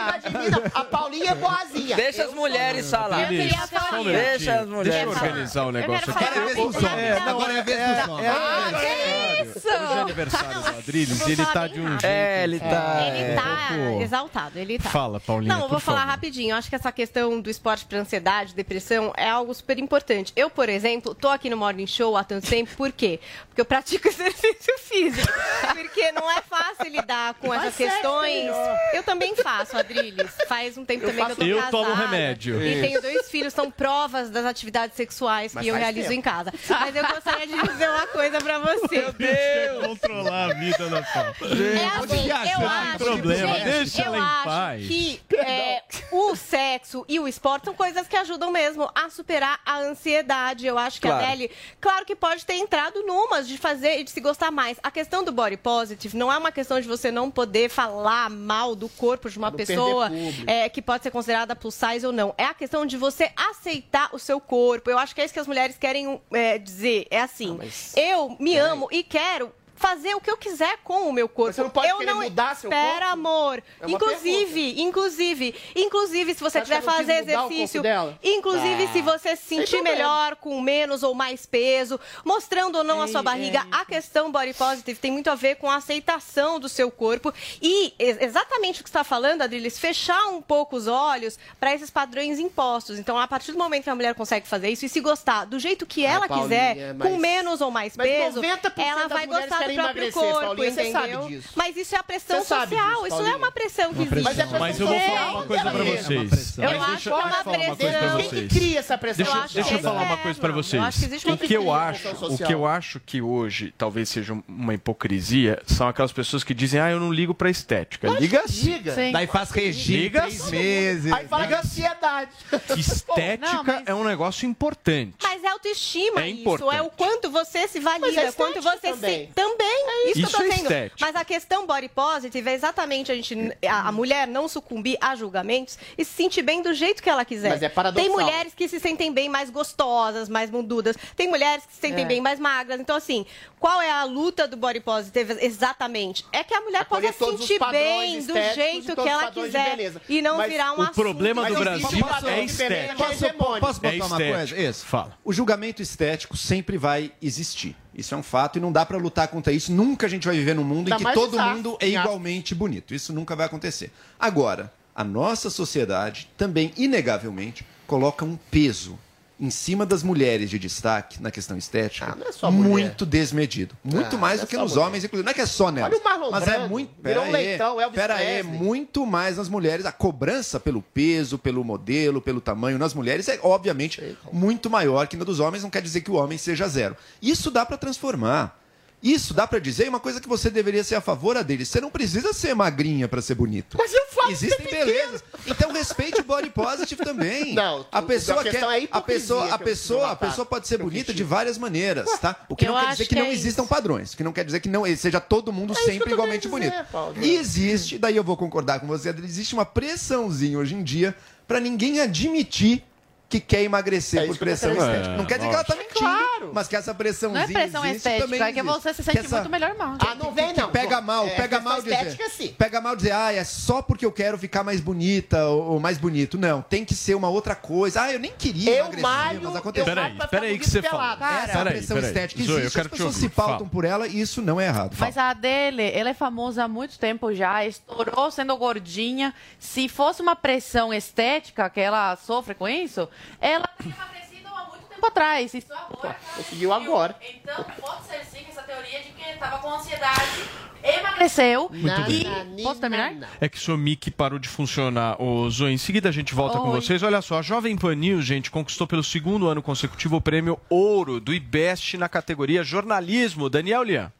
Speaker 7: A Paulinha é boazinha.
Speaker 36: Deixa as mulheres falar.
Speaker 10: Eu queria
Speaker 6: um
Speaker 10: falar.
Speaker 36: Deixa as mulheres
Speaker 6: Deixa eu organizar o
Speaker 10: Eu
Speaker 6: negócio aqui. Eu-
Speaker 10: rapidinho.
Speaker 6: É,
Speaker 10: Não,
Speaker 9: Agora é a vez dos homens.
Speaker 10: Ah, que isso?
Speaker 6: Hoje é aniversário do Adriles e ele tá de um jeito...
Speaker 36: É, ele tá.
Speaker 11: Ele tá exaltado, ele tá.
Speaker 6: Fala, Paulinha,
Speaker 11: Não, eu vou
Speaker 6: por
Speaker 11: falar
Speaker 6: favor.
Speaker 11: rapidinho. Eu acho que essa questão do esporte para ansiedade, depressão, é algo super importante. Eu, por exemplo, tô aqui no Morning Show há tanto tempo, por quê? Porque eu pratico *laughs* exercício físico. Porque não é fácil lidar com essas
Speaker 7: sexo,
Speaker 11: questões. Eu também faço, Adriles. Faz um tempo
Speaker 7: Eu
Speaker 11: também que eu tô
Speaker 6: Eu
Speaker 11: casada.
Speaker 6: tomo remédio.
Speaker 11: E
Speaker 6: Isso.
Speaker 11: tenho dois filhos, são provas das atividades sexuais
Speaker 7: Mas
Speaker 11: que eu realizo
Speaker 7: tempo.
Speaker 11: em casa. Mas eu gostaria de dizer uma coisa pra você.
Speaker 6: Deus! controlar a vida da Paulo.
Speaker 11: É assim, eu acho,
Speaker 6: problema,
Speaker 11: gente,
Speaker 6: deixa
Speaker 11: eu
Speaker 6: ela em
Speaker 11: acho
Speaker 6: paz.
Speaker 11: que é, o sexo e o esporte são coisas que ajudam mesmo a superar a ansiedade. Eu acho que
Speaker 36: Claro.
Speaker 11: Adele, claro que pode ter entrado numas de fazer e de se gostar mais. A questão do body positive não é uma questão de você não poder falar mal do corpo de uma
Speaker 7: Não
Speaker 11: pessoa é, que pode ser considerada plus size ou não. É a questão de você aceitar o seu corpo. Eu acho que é isso que as mulheres querem é, dizer. É assim,
Speaker 7: mas-
Speaker 11: eu me amo e quero fazer o que eu quiser com o meu corpo.
Speaker 7: Você não pode
Speaker 11: eu
Speaker 7: querer
Speaker 11: não
Speaker 7: mudar seu
Speaker 11: Espera,
Speaker 7: corpo?
Speaker 11: amor.
Speaker 7: É
Speaker 11: inclusive, inclusive, inclusive, se você
Speaker 7: Você
Speaker 11: quiser fazer exercício,
Speaker 7: dela?
Speaker 11: inclusive
Speaker 7: Ah,
Speaker 11: se você se sentir
Speaker 7: problema.
Speaker 11: melhor com menos ou mais peso, mostrando ou não a sua
Speaker 7: Ei,
Speaker 11: barriga,
Speaker 7: é
Speaker 11: a questão body positive tem muito a ver com a aceitação do seu corpo e ex- exatamente o que você está falando, Adriles, fechar um pouco os olhos para esses padrões impostos. Então, a partir do momento que a mulher consegue fazer isso e se gostar do jeito que ela
Speaker 7: Paulinha,
Speaker 11: quiser,
Speaker 7: mas-
Speaker 11: com menos ou mais
Speaker 7: mas
Speaker 11: peso,
Speaker 7: 90%
Speaker 11: ela vai gostar do próprio
Speaker 7: emagrecer,
Speaker 11: corpo,
Speaker 7: Paulinha, você sabe
Speaker 11: entendeu?
Speaker 7: disso.
Speaker 11: Mas isso é a pressão
Speaker 7: Você
Speaker 11: social,
Speaker 7: disso,
Speaker 11: isso não é uma pressão que existe.
Speaker 6: pressão.
Speaker 7: Mas é
Speaker 6: Mas eu vou
Speaker 7: pressão
Speaker 6: falar uma coisa pra
Speaker 7: social.
Speaker 6: vocês.
Speaker 11: Eu
Speaker 6: Mas
Speaker 11: acho
Speaker 6: deixa-
Speaker 11: que é uma
Speaker 6: deixa eu falar uma coisa pra
Speaker 11: pressão.
Speaker 7: Quem que
Speaker 6: vocês.
Speaker 7: cria essa pressão?
Speaker 6: Deixa, deixa eu falar
Speaker 11: é
Speaker 6: uma coisa pra
Speaker 11: externo.
Speaker 6: vocês.
Speaker 11: Eu acho que existe uma
Speaker 6: o que eu
Speaker 7: pressão
Speaker 6: acho, o que eu acho que hoje talvez seja uma hipocrisia são aquelas pessoas que dizem: "Ah, eu não ligo pra estética". Liga. Sim.
Speaker 9: Daí faz regime
Speaker 6: Liga
Speaker 9: três meses.
Speaker 7: Aí fala de ansiedade. *laughs*
Speaker 6: Estética é um negócio importante.
Speaker 11: Mas é autoestima
Speaker 6: É
Speaker 11: isso, é o quanto você se valida,
Speaker 7: é
Speaker 11: quanto você
Speaker 7: também.
Speaker 11: se... Também, é isso,
Speaker 6: Isso
Speaker 11: que eu tô
Speaker 6: é
Speaker 11: dizendo.
Speaker 6: estética.
Speaker 11: Mas a questão body positive é exatamente a, gente, a, a mulher não sucumbir a julgamentos e se sentir bem do jeito que ela quiser.
Speaker 7: Mas é paradoxal.
Speaker 11: Tem mulheres que se sentem bem mais gostosas, mais mundudas. Tem mulheres que se sentem
Speaker 10: É.
Speaker 11: bem mais magras. Então, assim, qual é a luta do body positive exatamente? É que a mulher
Speaker 7: Acolher
Speaker 11: possa se sentir bem do jeito que ela quiser e não
Speaker 7: Mas
Speaker 11: virar um
Speaker 6: o
Speaker 11: assunto.
Speaker 6: problema do Brasil é
Speaker 7: que é
Speaker 9: Posso, posso botar
Speaker 6: É
Speaker 9: uma
Speaker 6: estética.
Speaker 9: coisa? Isso.
Speaker 6: Fala.
Speaker 9: O julgamento estético sempre vai existir. Isso é um fato e não dá pra lutar contra isso. Nunca a gente vai viver num mundo
Speaker 7: Ainda
Speaker 9: em que todo
Speaker 7: exato,
Speaker 9: mundo é igualmente bonito. Isso nunca vai acontecer. Agora, a nossa sociedade também, inegavelmente, coloca um peso em cima das mulheres de destaque na questão estética
Speaker 7: é só mulher.
Speaker 9: muito desmedido. Muito
Speaker 7: Ah,
Speaker 9: mais do
Speaker 7: é
Speaker 9: que nos
Speaker 7: mulher.
Speaker 9: homens, inclusive. Não é que é só nelas.
Speaker 7: Olha o Marlon
Speaker 9: mas é
Speaker 7: Brando,
Speaker 9: muito.
Speaker 7: virou um
Speaker 9: pera aí,
Speaker 7: leitão, Elvis
Speaker 9: Pera aí, muito mais nas mulheres. A cobrança pelo peso, pelo modelo, pelo tamanho nas mulheres é, obviamente, muito maior que na dos homens. Não quer dizer que o homem seja zero. Isso dá pra transformar. Isso dá pra dizer uma coisa que você deveria ser a favor a dele. Você não precisa ser magrinha pra ser bonito.
Speaker 7: Mas eu falo
Speaker 9: Existem belezas. Então respeite o body positive também. *laughs*
Speaker 7: Não,
Speaker 9: a pessoa
Speaker 7: a
Speaker 9: quer,
Speaker 7: é a
Speaker 9: a pessoa, a pessoa, a pessoa pode ser bonita de várias maneiras, tá? O que
Speaker 7: eu
Speaker 9: não quer dizer que,
Speaker 7: que
Speaker 9: não
Speaker 7: é
Speaker 9: existam padrões, o que não quer dizer que não seja todo mundo
Speaker 7: É isso
Speaker 9: sempre igualmente
Speaker 7: dizer,
Speaker 9: bonito.
Speaker 7: Paulo.
Speaker 9: E existe, daí eu vou concordar com você, existe uma pressãozinha hoje em dia pra ninguém admitir que quer emagrecer por
Speaker 7: É tô
Speaker 9: pressão estética. Não quer dizer que ela tá mentindo, mas que essa pressãozinha
Speaker 10: Não é pressão
Speaker 9: existe,
Speaker 10: estética,
Speaker 9: também
Speaker 10: é que
Speaker 9: existe.
Speaker 10: você se sente
Speaker 9: essa-
Speaker 10: muito melhor mal.
Speaker 7: Ah, não vem não.
Speaker 9: Pega mal,
Speaker 7: É,
Speaker 9: pega mal dizer.
Speaker 7: estética, sim.
Speaker 9: Pega mal dizer, ah, é só porque eu quero ficar mais bonita ou, ou mais bonito. Não, tem que ser uma outra coisa. Ah, eu nem queria
Speaker 7: Eu
Speaker 9: emagrecer,
Speaker 7: malho,
Speaker 9: mas
Speaker 7: eu
Speaker 9: aconteceu.
Speaker 7: Peraí, peraí que você fala. pelado.
Speaker 9: Essa
Speaker 7: Cara,
Speaker 9: pressão
Speaker 7: peraí,
Speaker 9: estética
Speaker 7: Zoe, eu
Speaker 9: existe,
Speaker 7: quero
Speaker 9: as pessoas se pautam por ela e isso não é errado.
Speaker 10: Mas a dele, ela é famosa há muito tempo já, estourou sendo gordinha. Se fosse uma pressão estética que ela sofre com isso, ela teria emagrecido há muito tempo atrás. Isso agora.
Speaker 7: Conseguiu agora.
Speaker 10: Então, pode ser sim essa teoria de que estava com ansiedade, emagreceu
Speaker 38: Muito
Speaker 10: e...
Speaker 38: bem.
Speaker 10: Posso terminar?
Speaker 38: É que seu mic parou de funcionar. Ô, Zoe, em seguida a gente volta com
Speaker 10: Oi.
Speaker 38: vocês. Olha só, a Jovem Pan News, gente, conquistou pelo segundo ano consecutivo o prêmio Ouro do IBEST na categoria Jornalismo. Daniel Lian.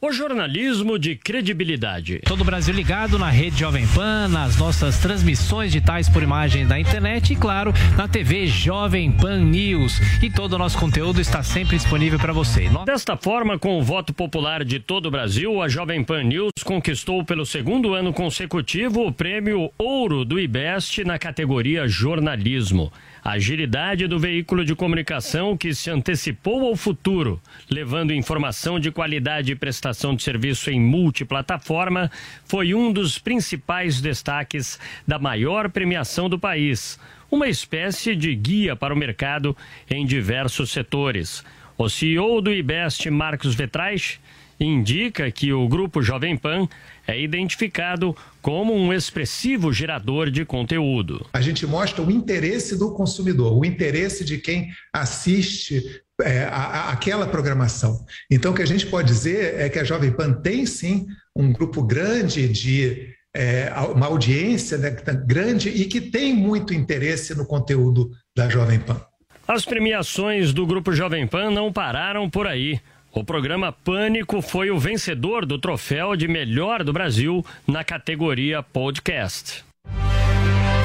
Speaker 39: O jornalismo de credibilidade. Todo o Brasil ligado na rede Jovem Pan, nas nossas transmissões digitais por imagem da internet e, claro, na TV Jovem Pan News. E todo o nosso conteúdo está sempre disponível para você.
Speaker 40: Desta forma, com o voto popular de todo o Brasil, a Jovem Pan News conquistou pelo segundo ano consecutivo o prêmio Ouro do IBEST na categoria Jornalismo. Agilidade do veículo de comunicação que se antecipou ao futuro, levando informação de qualidade e prestação de serviço em multiplataforma, foi um dos principais destaques da maior premiação do país. Uma espécie de guia para o mercado em diversos setores. O CEO do IBEST, Marcos Vetrais, indica que o grupo Jovem Pan é identificado como um expressivo gerador de conteúdo.
Speaker 41: A gente mostra o interesse do consumidor, o interesse de quem assiste é, a- a- aquela programação. Então, o que a gente pode dizer é que a Jovem Pan tem sim um grupo grande de é, uma audiência né, tá grande e que tem muito interesse no conteúdo da Jovem Pan.
Speaker 40: As premiações do Grupo Jovem Pan não pararam por aí. O programa Pânico foi o vencedor do troféu de melhor do Brasil na categoria podcast.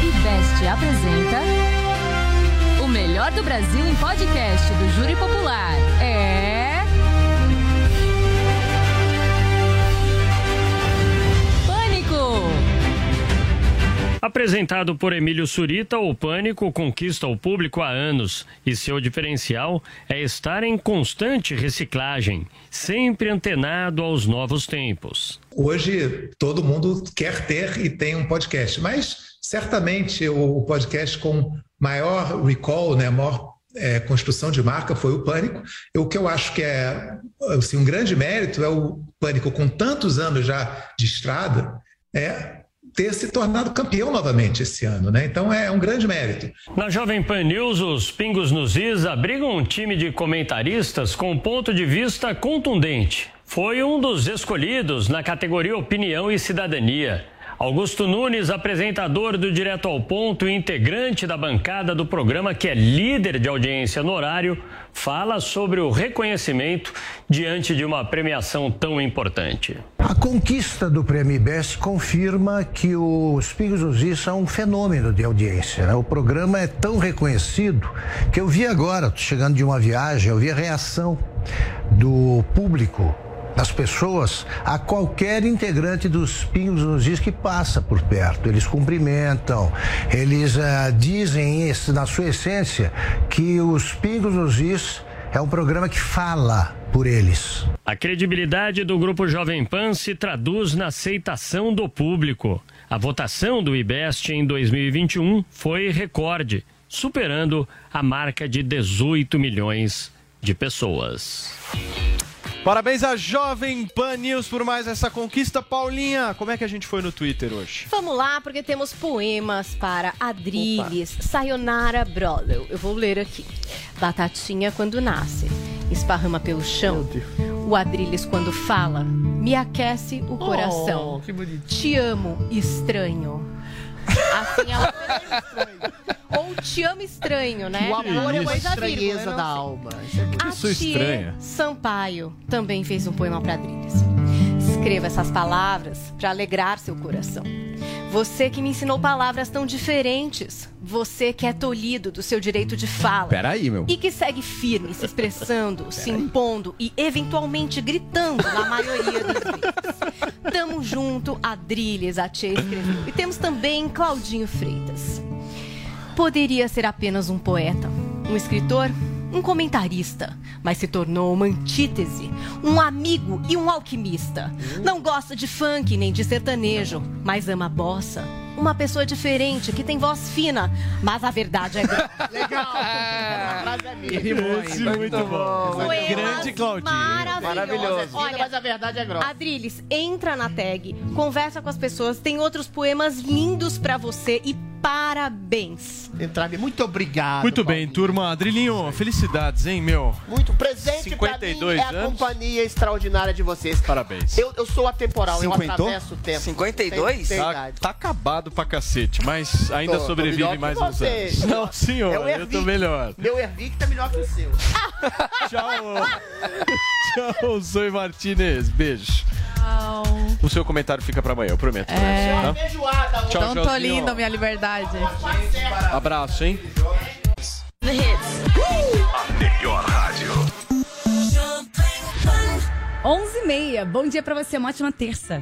Speaker 24: Ibest apresenta o melhor do Brasil em podcast do Júri Popular. É.
Speaker 40: Apresentado por Emílio Surita, o Pânico conquista o público há anos e seu diferencial é estar em constante reciclagem, sempre antenado aos novos tempos.
Speaker 41: Hoje, todo mundo quer ter e tem um podcast, mas certamente o podcast com maior recall, né, maior é, construção de marca foi o Pânico. E O que eu acho que é assim, um grande mérito é o Pânico, com tantos anos já de estrada, é ter se tornado campeão novamente esse ano. Né? Então é um grande mérito.
Speaker 40: Na Jovem Pan News, os Pingos nos Is abrigam um time de comentaristas com um ponto de vista contundente. Foi um dos escolhidos na categoria Opinião e Cidadania. Augusto Nunes, apresentador do Direto ao Ponto e integrante da bancada do programa que é líder de audiência no horário, fala sobre o reconhecimento diante de uma premiação tão importante.
Speaker 42: A conquista do Prêmio IBEST confirma que os Pingos nos Is são um fenômeno de audiência. né? O programa é tão reconhecido que eu vi agora, chegando de uma viagem, eu vi a reação do público, das pessoas, a qualquer integrante dos Pingos nos Is que passa por perto. Eles cumprimentam, eles ah, dizem isso, na sua essência que os Pingos nos Is é um programa que fala por eles.
Speaker 40: A credibilidade do Grupo Jovem Pan se traduz na aceitação do público. A votação do IBEST em 2021 foi recorde, superando a marca de 18 milhões de pessoas.
Speaker 6: Parabéns à Jovem Pan News por mais essa conquista. Paulinha, como é que a gente foi no Twitter hoje?
Speaker 11: Vamos lá, porque temos poemas para Adriles, Sayonara Brother. Eu vou ler aqui. Batatinha quando nasce, esparrama pelo chão. O Adriles quando fala, me aquece o coração.
Speaker 8: Oh, que bonito.
Speaker 11: Te amo, estranho. Assim ela *laughs* Ou te amo estranho, né?
Speaker 7: O amor é uma estranheza da alma. Isso é
Speaker 6: estranha.
Speaker 11: Sampaio também fez um poema para Adriles. Escreva essas palavras para alegrar seu coração. Você que me ensinou palavras tão diferentes. Você que é tolhido do seu direito de fala.
Speaker 9: Peraí, meu.
Speaker 11: E que segue firme, se expressando, se impondo e eventualmente gritando na maioria das vezes. Tamo junto, Adriles, a Tia escreveu. E temos também Claudinho Freitas. Poderia ser apenas um poeta, um escritor, um comentarista, mas se tornou uma antítese, um amigo e um alquimista. Não gosta de funk nem de sertanejo, mas ama bossa. Uma pessoa diferente que tem voz fina, mas a verdade é grossa. *laughs*
Speaker 7: Legal. A frase é.
Speaker 6: Esse muito bom.
Speaker 11: Poemas
Speaker 6: Grande Claudinho.
Speaker 11: Maravilhoso.
Speaker 7: Olha, mas a verdade é grossa.
Speaker 11: Adriles, entra na tag, conversa com as pessoas, tem outros poemas lindos pra você e parabéns.
Speaker 7: Entrar, muito obrigado.
Speaker 6: Muito bem, turma. Adrilinho, felicidades, hein, meu?
Speaker 7: Muito presente
Speaker 6: 52
Speaker 7: pra mim é a
Speaker 6: anos.
Speaker 7: companhia extraordinária de vocês.
Speaker 6: Parabéns.
Speaker 7: Eu, eu sou atemporal, eu
Speaker 6: Cinquentou?
Speaker 7: atravesso o tempo.
Speaker 8: 52?
Speaker 7: Tem- tem
Speaker 6: Tá, tá acabado pra cacete, mas ainda
Speaker 7: Tô- tô
Speaker 6: sobrevive
Speaker 7: que
Speaker 6: mais uns
Speaker 7: você.
Speaker 6: anos. *laughs* Não, senhor,
Speaker 7: É o
Speaker 6: eu tô melhor.
Speaker 7: Meu Ervic tá melhor que o seu. *laughs*
Speaker 6: Tchau. Tchau, Zoe Martinez. Beijo. O seu comentário fica pra amanhã, eu prometo.
Speaker 10: É.
Speaker 6: Tá?
Speaker 7: Feijoada,
Speaker 6: Tchau,
Speaker 10: Então tô
Speaker 6: Joãozinho.
Speaker 10: lindo, minha liberdade.
Speaker 6: Abraço, hein?
Speaker 43: The hits.
Speaker 4: A melhor rádio.
Speaker 22: 11 e meia. Bom dia pra você, uma ótima terça.